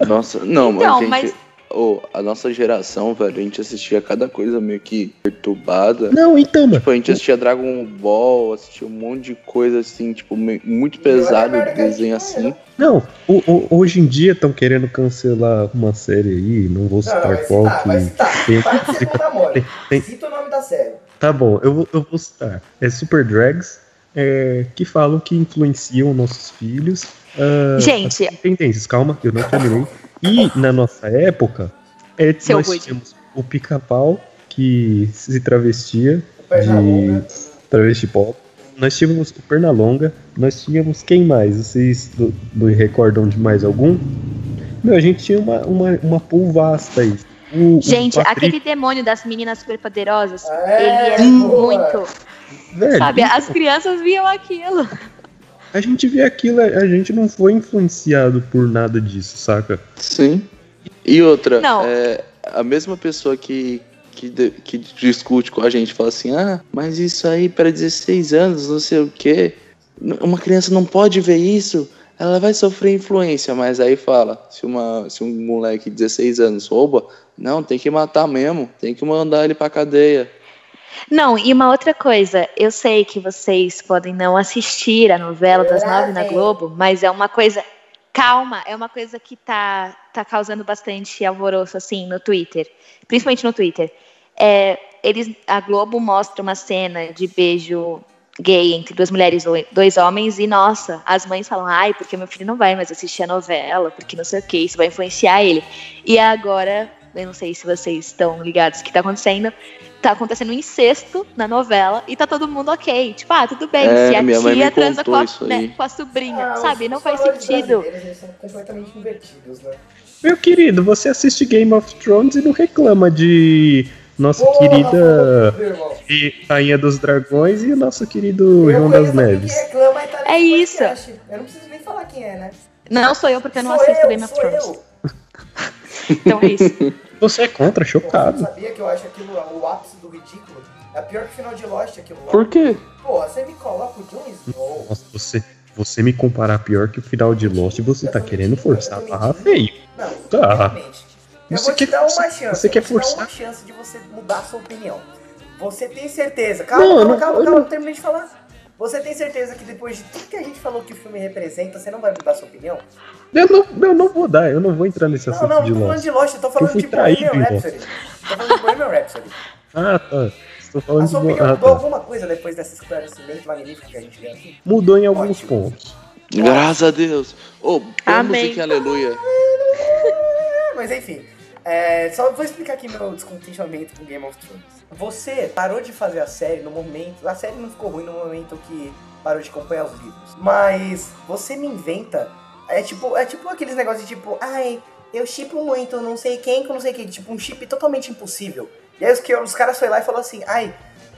Nossa, não, Então, mas, mas- gente, ô, a nossa geração, velho, a gente assistia cada coisa meio que perturbada. Não, então, mano. Tipo, a gente assistia Dragon Ball, assistia um monte de coisa assim, tipo, muito a pesado de a desenho assim. né? Não, o- o- hoje em dia estão querendo cancelar uma série aí, não vou Não, citar vai qual citar, vai que. citar. tem- bunda mole. tem- Cita o nome da série. Tá bom, eu vou, eu vou citar. É Super Drags, é, que falam que influenciam nossos filhos. ah, Gente. as tendências, calma, eu não terminei. E na nossa época, é, Seu nós Rude. tínhamos o pica-pau que se travestia O de travesti pop. Nós tínhamos o Pernalonga, nós tínhamos quem mais? Vocês do, do- recordam de mais algum? Meu, a gente tinha uma, uma, uma pool vasta aí. O- o Gente, Patrick- aquele demônio das meninas superpoderosas, É, ele era boa. muito. Velho, Sabe, as crianças viam aquilo. A gente vê aquilo, a gente não foi influenciado por nada disso, saca? Sim. E outra, Não. é, a mesma pessoa que, que, que discute com a gente fala assim: ah, mas isso aí para 16 anos, não sei o quê. Uma criança não pode ver isso, ela vai sofrer influência. Mas aí fala: se, uma, se um moleque de 16 anos rouba, não, tem que matar mesmo, tem que mandar ele pra cadeia. Não, e uma outra coisa, eu sei que vocês podem não assistir a novela das nove na. Globo, mas é uma coisa. Calma, é uma coisa que tá, tá causando bastante alvoroço, assim, no Twitter. Principalmente no Twitter. É, eles, a Globo mostra uma cena de beijo gay entre duas mulheres ou dois homens, e nossa, as mães falam, ai, porque meu filho não vai mais assistir a novela, porque não sei o que, isso vai influenciar ele. E agora, eu não sei se vocês estão ligados o que tá acontecendo, tá acontecendo um incesto na novela e tá todo mundo ok. Tipo, ah, tudo bem, É, se a minha mãe tia transa com a, né, com a sobrinha, Ah, sabe? Não faz sentido. Eles são completamente invertidos, né? Meu querido, você assiste Game of Thrones e não reclama de nossa Porra, querida e Rainha dos Dragões e o nosso querido João das Neves. que reclama tá É isso. podcast. Eu não preciso nem falar quem é, né? Não sou eu, porque eu não Sou assisto eu, Game of Thrones. eu. [LAUGHS] Então é isso. [LAUGHS] Você é contra, Pô, chocado. sabia que eu acho aquilo o ápice do ridículo? É pior que o final de Lost aquilo lá. Por quê? Pô, você me coloca o Jon Snow. Nossa, você, você me comparar pior que o final de Lost, você tá querendo forçar a barra feio. Não, Tá. realmente. Eu Você vou te quer dar uma forçar- chance. você eu quer vou te dar forçar? uma chance de você mudar a sua opinião. Você tem certeza. Calma, Não, eu calma, não- calma, eu calma, não- não terminei de falar. Você tem certeza que depois de tudo que a gente falou que o filme representa, você não vai mudar a sua opinião? Eu não, eu não vou dar, eu não vou entrar nesse Não, assunto não, não de tô falando Lost. de Lost, eu tô falando fui de traído Bohemian em Rhapsody. Tô falando de Bohemian Rhapsody. [LAUGHS] Ah, tá. Estou A falando sua de. opinião Ah, mudou tá. alguma coisa depois desse esclarecimento magnífico que a gente deu aqui? Mudou em alguns Ótimo. pontos. Graças a Deus. A Amém. aleluia. [LAUGHS] Mas enfim, é, só vou explicar aqui meu descontentamento com Game of Thrones. Você parou de fazer a série no momento. A série não ficou ruim no momento que parou de acompanhar os livros. Mas você me inventa. É tipo, é tipo aqueles negócios de tipo, ai, eu chipo muito, não sei quem com não sei quem. Tipo, um chip totalmente impossível. E aí os, que, os caras foi lá e falou assim, ai.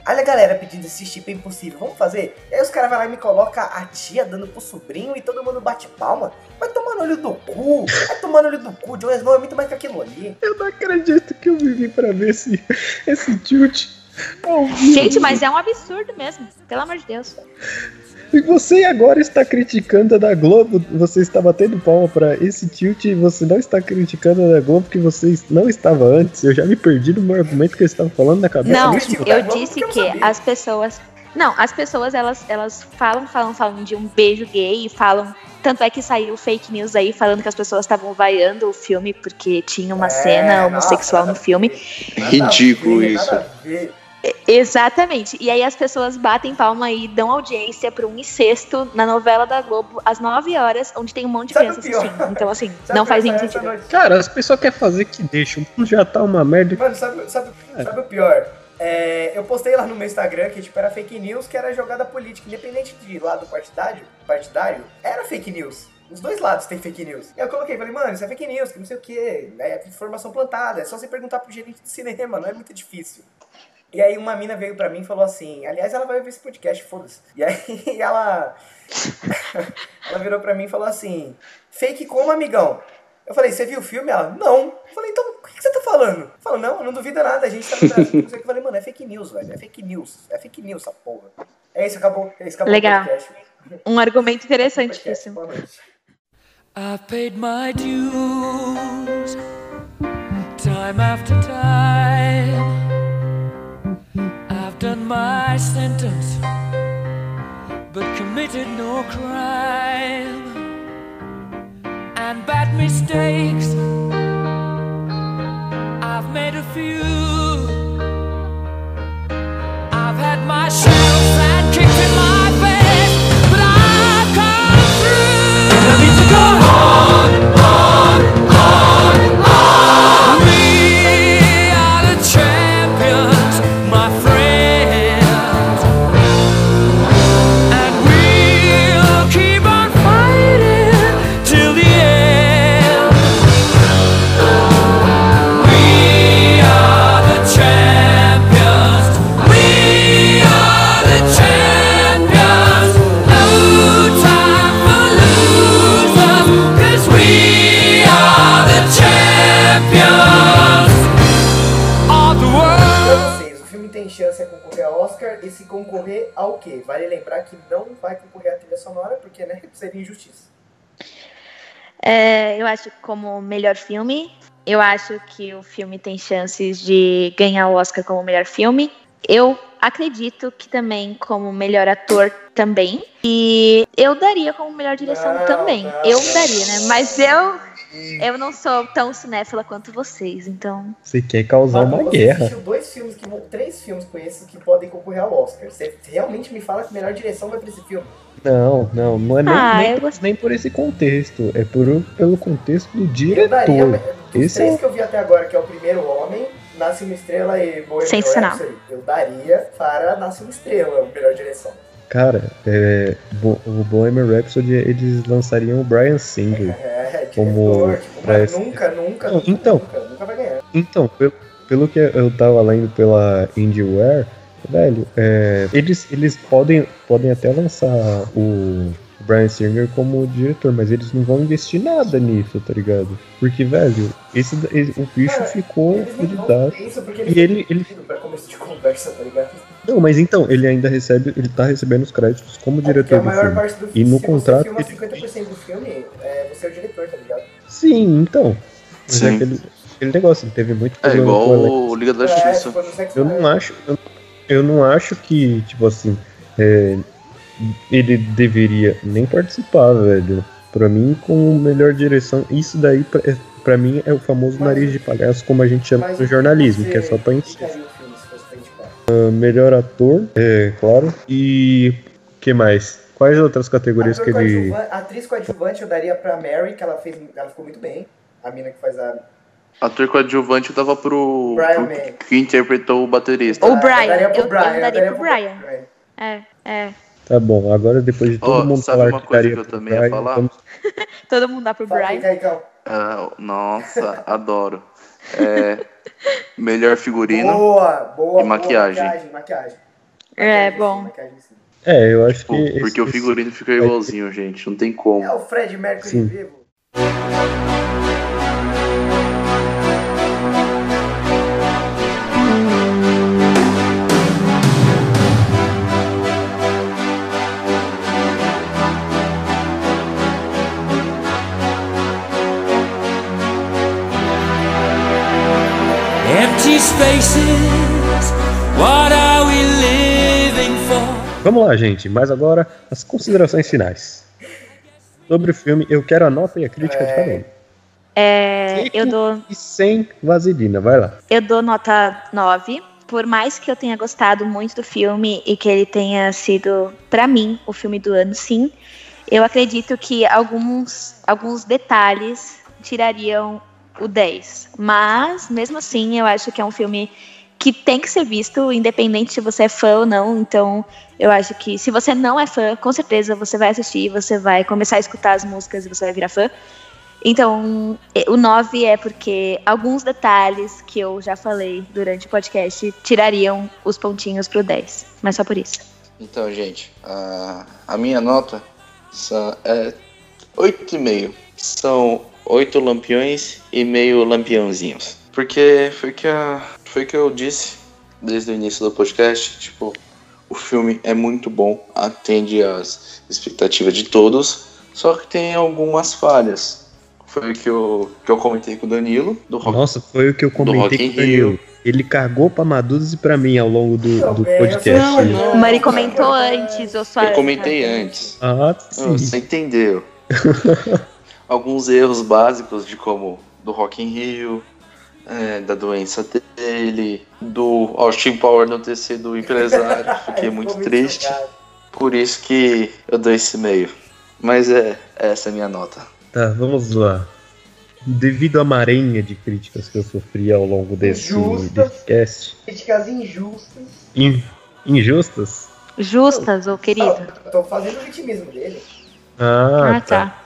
Olha a galera pedindo esse chip é impossível, vamos fazer? E aí os caras vão lá e me colocam a tia dando pro sobrinho e todo mundo bate palma. Vai tomar no olho do cu, vai tomar no olho do cu. Jon Snow é muito mais que aquilo ali. Eu não acredito que eu vivi pra ver esse, esse tilt. Gente, mas é um absurdo mesmo. Pelo amor de Deus. E você agora está criticando a da Globo, você está batendo palma pra esse tilt e você não está criticando a da Globo que você não estava antes. Eu já me perdi no meu argumento que eu estava falando na cabeça. Não, eu disse eu que as pessoas. Não, as pessoas elas, elas falam, falam, falam de um beijo gay, falam. Tanto é que saiu fake news aí falando que as pessoas estavam vaiando o filme porque tinha uma É, cena homossexual nossa, no filme. Nada Ridículo a ver, isso. Exatamente. E aí as pessoas batem palma e dão audiência para um incesto na novela da Globo às 9 horas, onde tem um monte de Sabe criança assistindo. Então, assim, Sabe não faz nenhum essa sentido. noite- Cara, as pessoas querem fazer que deixa. O mundo já tá uma merda. Mano, sabe, sabe, sabe o pior? É, eu postei lá no meu Instagram que tipo, era fake news, que era jogada política, independente de lado partidário, partidário, era fake news. Os dois lados tem fake news. E eu coloquei, falei, mano, isso é fake news, que não sei o que, é informação plantada, é só você perguntar pro gerente de cinema, não é muito difícil. E aí uma mina veio pra mim e falou assim, aliás, ela vai ouvir esse podcast, foda-se. E aí [LAUGHS] ela. [LAUGHS] ela virou pra mim e falou assim, fake como, amigão? Eu falei, você viu o filme? Ela, não. Eu falei, então, o que que você tá falando? Falou, não, não duvida nada, a gente tá no Brasil. Eu falei, mano, é fake news, velho, é fake news. É fake news essa porra. É isso, acabou. É isso, acabou Legal. o podcast. Um argumento interessantíssimo. boa noite. I've paid my dues time after time. My sentence, but committed no crime. And bad mistakes, I've made a few. Concorrer ao quê? Vale lembrar que não vai concorrer à trilha sonora, porque né, [LAUGHS] seria injustiça. É, eu acho como melhor filme, eu acho que o filme tem chances de ganhar o Oscar como melhor filme. Eu acredito que também como melhor ator também. E eu daria como melhor direção Não, também. não, eu não. daria, né? Mas eu eu não sou tão cinéfila quanto vocês, então. Você quer causar uma você guerra. assistiu dois filmes que vão. Três filmes com esses que podem concorrer ao Oscar. Você realmente me fala que a melhor direção vai pra esse filme. Não, não, não é nem, Ah, nem, por, nem por esse contexto. É por, pelo contexto do Eu daria. diretor. Dos Esse três é- que eu vi até agora, que é o primeiro Homem, Nasce uma Estrela e Bohemian Sensacional. Eu daria para Nasce uma Estrela, a melhor direção. Cara, é, o Bohemian Rhapsody eles lançariam o Brian Singer. É, Como diretor, tipo, pra mas esse- nunca, nunca, nunca, então. nunca, nunca vai ganhar. Então, pelo, pelo que eu tava lendo pela IndieWare, velho, é, eles, eles podem, podem até lançar o, Brian Singer como diretor, mas eles não vão investir nada nisso, tá ligado? Porque, velho, esse, esse- o bicho Cara, ficou porque E ele- ele- pra começo de conversa, tá ligado? Não, mas então, ele ainda recebe, ele tá recebendo os créditos como É diretor do filme. parte do E no se contrato você filma ele- 50% do filme, é, você é o diretor, tá ligado? Sim, então. Mas é Sim. aquele, aquele negócio, ele teve muito É problema igual com o Liga da É, Justiça. tipo, Sex Eu não acho. Eu, eu não acho que, tipo assim, é, ele deveria nem participar, velho. Pra mim, com melhor direção, isso daí, pra, é- pra mim, é o famoso Mas- nariz de palhaço, como a gente chama no jornalismo, que é só pra encher. Indicar? Melhor ator, é claro. E. que mais? Quais outras categorias que Ator ele. coadjuvan- Atriz coadjuvante eu daria pra Mary, que ela fez. Ela ficou muito bem. A mina que faz a. Ator coadjuvante eu dava pro, Brian pro May. que interpretou o baterista. O Ah, Brian, Eu daria pro eu- Brian. eu daria pro Brian. Brian. É, é. Tá bom, agora depois de todo Ó, mundo sabe falar uma que coisa que eu também ia Brian, falar? vamos- [LAUGHS] Todo mundo dá pro Fala aí, Brian. Caicão. Ah, nossa, [LAUGHS] adoro. É, melhor figurino. Boa, boa. E maquiagem. Boa, maquiagem, maquiagem. É, Maquiagem, bom. sim, maquiagem, sim. É, eu acho Pô, que. porque esse- o figurino fica igualzinho, gente. Não tem como. É o Fred Mercury Sim. vivo. Spaces, what are we living for? Vamos lá, gente, mas agora as considerações finais. Sobre o filme, eu quero a nota e a crítica de cada um. É, eu dou E sem vaselina, vai lá. Eu dou nota 9. Por mais que eu tenha gostado muito do filme e que ele tenha sido, pra mim, o filme do ano, sim, eu acredito que alguns, alguns detalhes tirariam o 10. Mas, mesmo assim, eu acho que é um filme que tem que ser visto, independente se você é fã ou não. Então, eu acho que se você não é fã, com certeza você vai assistir, você vai começar a escutar as músicas e você vai virar fã. Então, o 9 é porque alguns detalhes que eu já falei durante o podcast tirariam os pontinhos pro 10. Mas só por isso. Então, gente, a, a minha nota é 8,5. São 8 lampiões e meio lampiãozinhos. Porque foi que, a, foi que eu disse desde o início do podcast, tipo, o filme é muito bom, atende às expectativas de todos, só que tem algumas falhas. Foi o que eu, que eu comentei com o Danilo, do Rock Nossa, foi o que eu comentei com o Danilo. Rio. Ele cagou pra Maduzzi e pra mim ao longo do, do eu podcast. sou- Não, O Mari comentou antes, ou só. Eu comentei antes. Ah, Não, sim. você entendeu. [LAUGHS] Alguns erros básicos de como do Rock in Rio, é, da doença dele, do Austin Power não ter sido empresário. [LAUGHS] Fiquei Ficou muito triste. Por isso que eu dou esse meio. Mas é essa é a minha nota. Tá, vamos lá. Devido à marenha de críticas que eu sofri ao longo desse, Injustas. desse cast, Críticas injustas. in- injustas? Justas, ô querido. Não, tô fazendo o vitimismo dele. Ah, Ah, tá.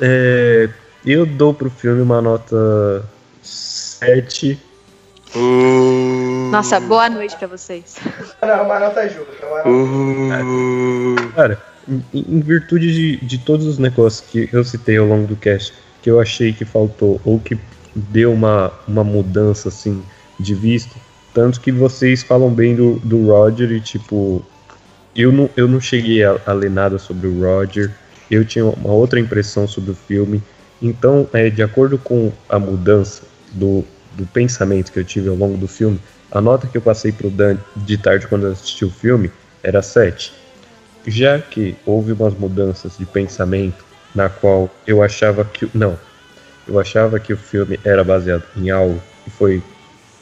É, eu dou pro filme uma nota 7. Nossa, boa noite pra vocês. [LAUGHS] Não, uma nota justa. Uma nota... Cara, em, em virtude de, de todos os negócios que eu citei ao longo do cast, que eu achei que faltou, ou que deu uma, uma mudança assim de vista, tanto que vocês falam bem do, do Roger e tipo. Eu não, eu não cheguei a, a ler nada sobre o Roger, eu tinha uma outra impressão sobre o filme. Então, é, de acordo com a mudança do, do pensamento que eu tive ao longo do filme, a nota que eu passei pro Dan de tarde quando eu assisti o filme era 7. Já que houve umas mudanças de pensamento na qual eu achava que. Não. Eu achava que o filme era baseado em algo e foi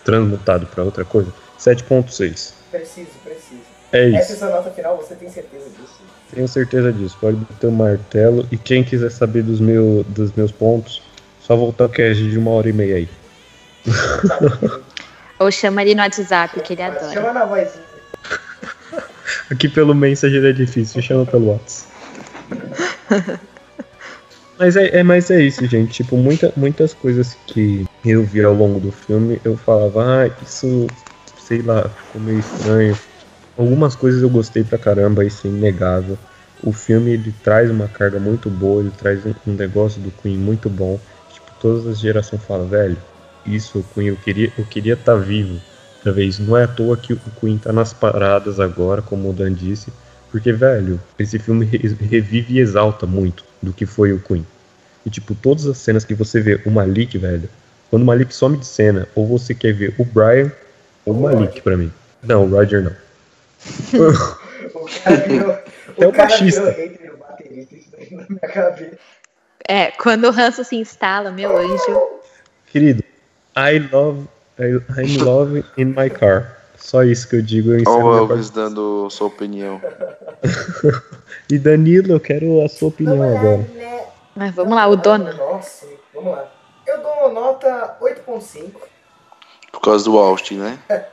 transmutado para outra coisa. 7.6. Preciso, preciso. É Essa é isso. sua nota final, você tem certeza disso? Tenho certeza disso. Pode bater o martelo. E quem quiser saber dos, meu, dos meus pontos, só voltar o cast de uma hora e meia aí. [LAUGHS] Ou chama ele no WhatsApp, que ele adora. Chama na vozinha. [LAUGHS] Aqui pelo Messenger é difícil, chama pelo WhatsApp. [LAUGHS] Mas é, é, mas é isso, gente. Tipo, muita, muitas coisas que eu vi ao longo do filme, eu falava, ah, isso, sei lá, ficou meio estranho. Algumas coisas eu gostei pra caramba, isso é inegável. o filme ele traz uma carga muito boa, ele traz um, um negócio do Queen muito bom. Tipo, todas as gerações falam, velho, isso o Queen, eu queria eu queria estar vivo outra vez. Não é à toa que o Queen tá nas paradas agora, como o Dan disse, porque, velho, esse filme re- revive e exalta muito do que foi o Queen. E, tipo, todas as cenas que você vê o Malik, velho, quando o Malik some de cena, ou você quer ver o Brian ou o Malik pra mim. Não, o Roger não. [LAUGHS] O cara virou, Até o cara baixista. virou do baterista, isso daí na minha cabeça. É, quando o ranço se instala, meu anjo. Querido, I love, I, I'm love in my car. Só isso que eu digo. Eu Olha o Elvis dando sua opinião. [LAUGHS] E Danilo, eu quero a sua opinião agora. Mas vamos lá, o dono. Nossa, vamos lá. Eu dou nota 8.5. Por causa do Austin, né? [LAUGHS]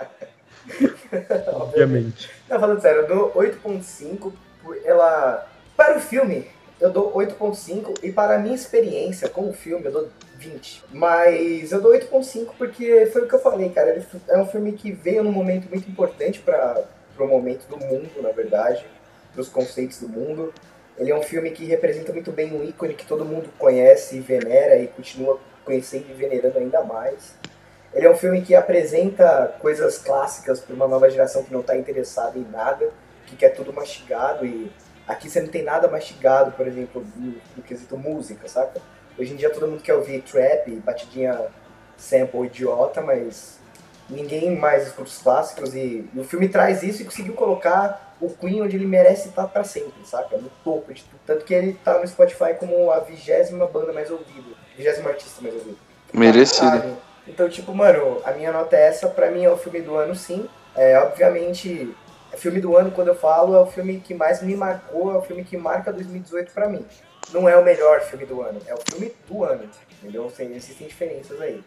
[LAUGHS] Obviamente. Não, falando sério, eu dou 8.5 por ela. Para o filme, eu dou 8.5 e para a minha experiência com o filme, eu dou 20. Mas eu dou 8.5 porque foi o que eu falei, cara. Ele é um filme que veio num momento muito importante para o momento do mundo, na verdade, para os conceitos do mundo. Ele é um filme que representa muito bem um ícone que todo mundo conhece, venera e continua conhecendo e venerando ainda mais. Ele é um filme que apresenta coisas clássicas para uma nova geração que não está interessada em nada, que quer tudo mastigado e aqui você não tem nada mastigado, por exemplo, no, no quesito música, saca? Hoje em dia todo mundo quer ouvir trap, batidinha sample idiota, mas ninguém mais escuta os clássicos e, e o filme traz isso e conseguiu colocar o Queen onde ele merece estar para sempre, saca? No topo de tudo. Tanto que ele tá no Spotify como a vigésima banda mais ouvida, vigésimo artista mais ouvido. Merecido. Então, tipo, mano, a minha nota é essa. Pra mim é o filme do ano, sim. É, obviamente, é filme do ano, quando eu falo, é o filme que mais me marcou, é o filme que marca 2018 pra mim. Não é o melhor filme do ano, é o filme do ano, entendeu? Assim, existem diferenças aí.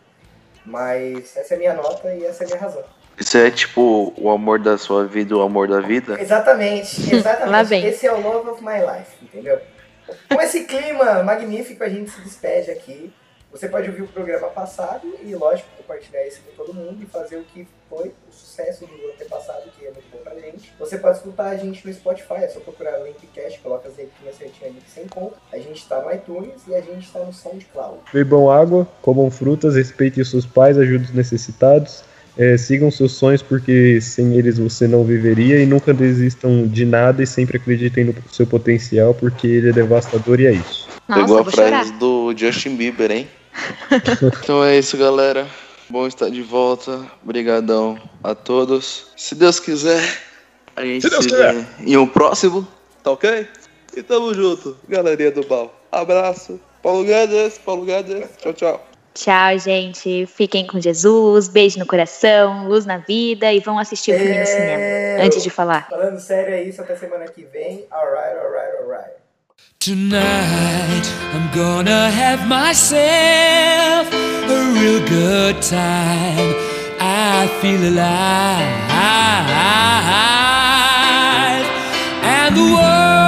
Mas essa é a minha nota e essa é a minha razão. Isso é tipo o amor da sua vida, o amor da vida? Exatamente, exatamente. Lá vem. Esse é o Love of My Life, entendeu? Com esse clima magnífico, a gente se despede aqui. Você pode ouvir o programa passado e, lógico, compartilhar isso com todo mundo e fazer o que foi o sucesso do antepassado, que é muito bom pra gente. Você pode escutar a gente no Spotify, é só procurar Linkcast, coloca as letrinhas certinho ali que você encontra. A gente tá no iTunes e a gente tá no SoundCloud. Bebam água, comam frutas, respeitem seus pais, ajudem os necessitados. é, sigam seus sonhos, porque sem eles você não viveria. E nunca desistam de nada e sempre acreditem no seu potencial, porque ele é devastador e é isso. Nossa, Pegou a vou chorar. frase do Justin Bieber, hein? [LAUGHS] então é isso, galera. Bom estar de volta. Obrigadão a todos. Se Deus quiser, a gente Se Deus se quiser. vê em um próximo, tá ok? E tamo junto, galerinha do Bal. Abraço. Paulo Guedes, Paulo Guedes. Tchau, tchau. Tchau, gente. Fiquem com Jesus. Beijo no coração, luz na vida e vão assistir o filme no É, cinema. Antes de falar. Falando sério, é isso. Até semana que vem. Alright, alright, alright. Tonight I'm gonna have myself a real good time. I feel alive, and the world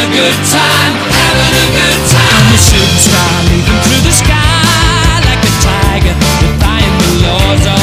a good time, having a good time. I'm a shooting star leaping through the sky like a tiger, defying the laws of.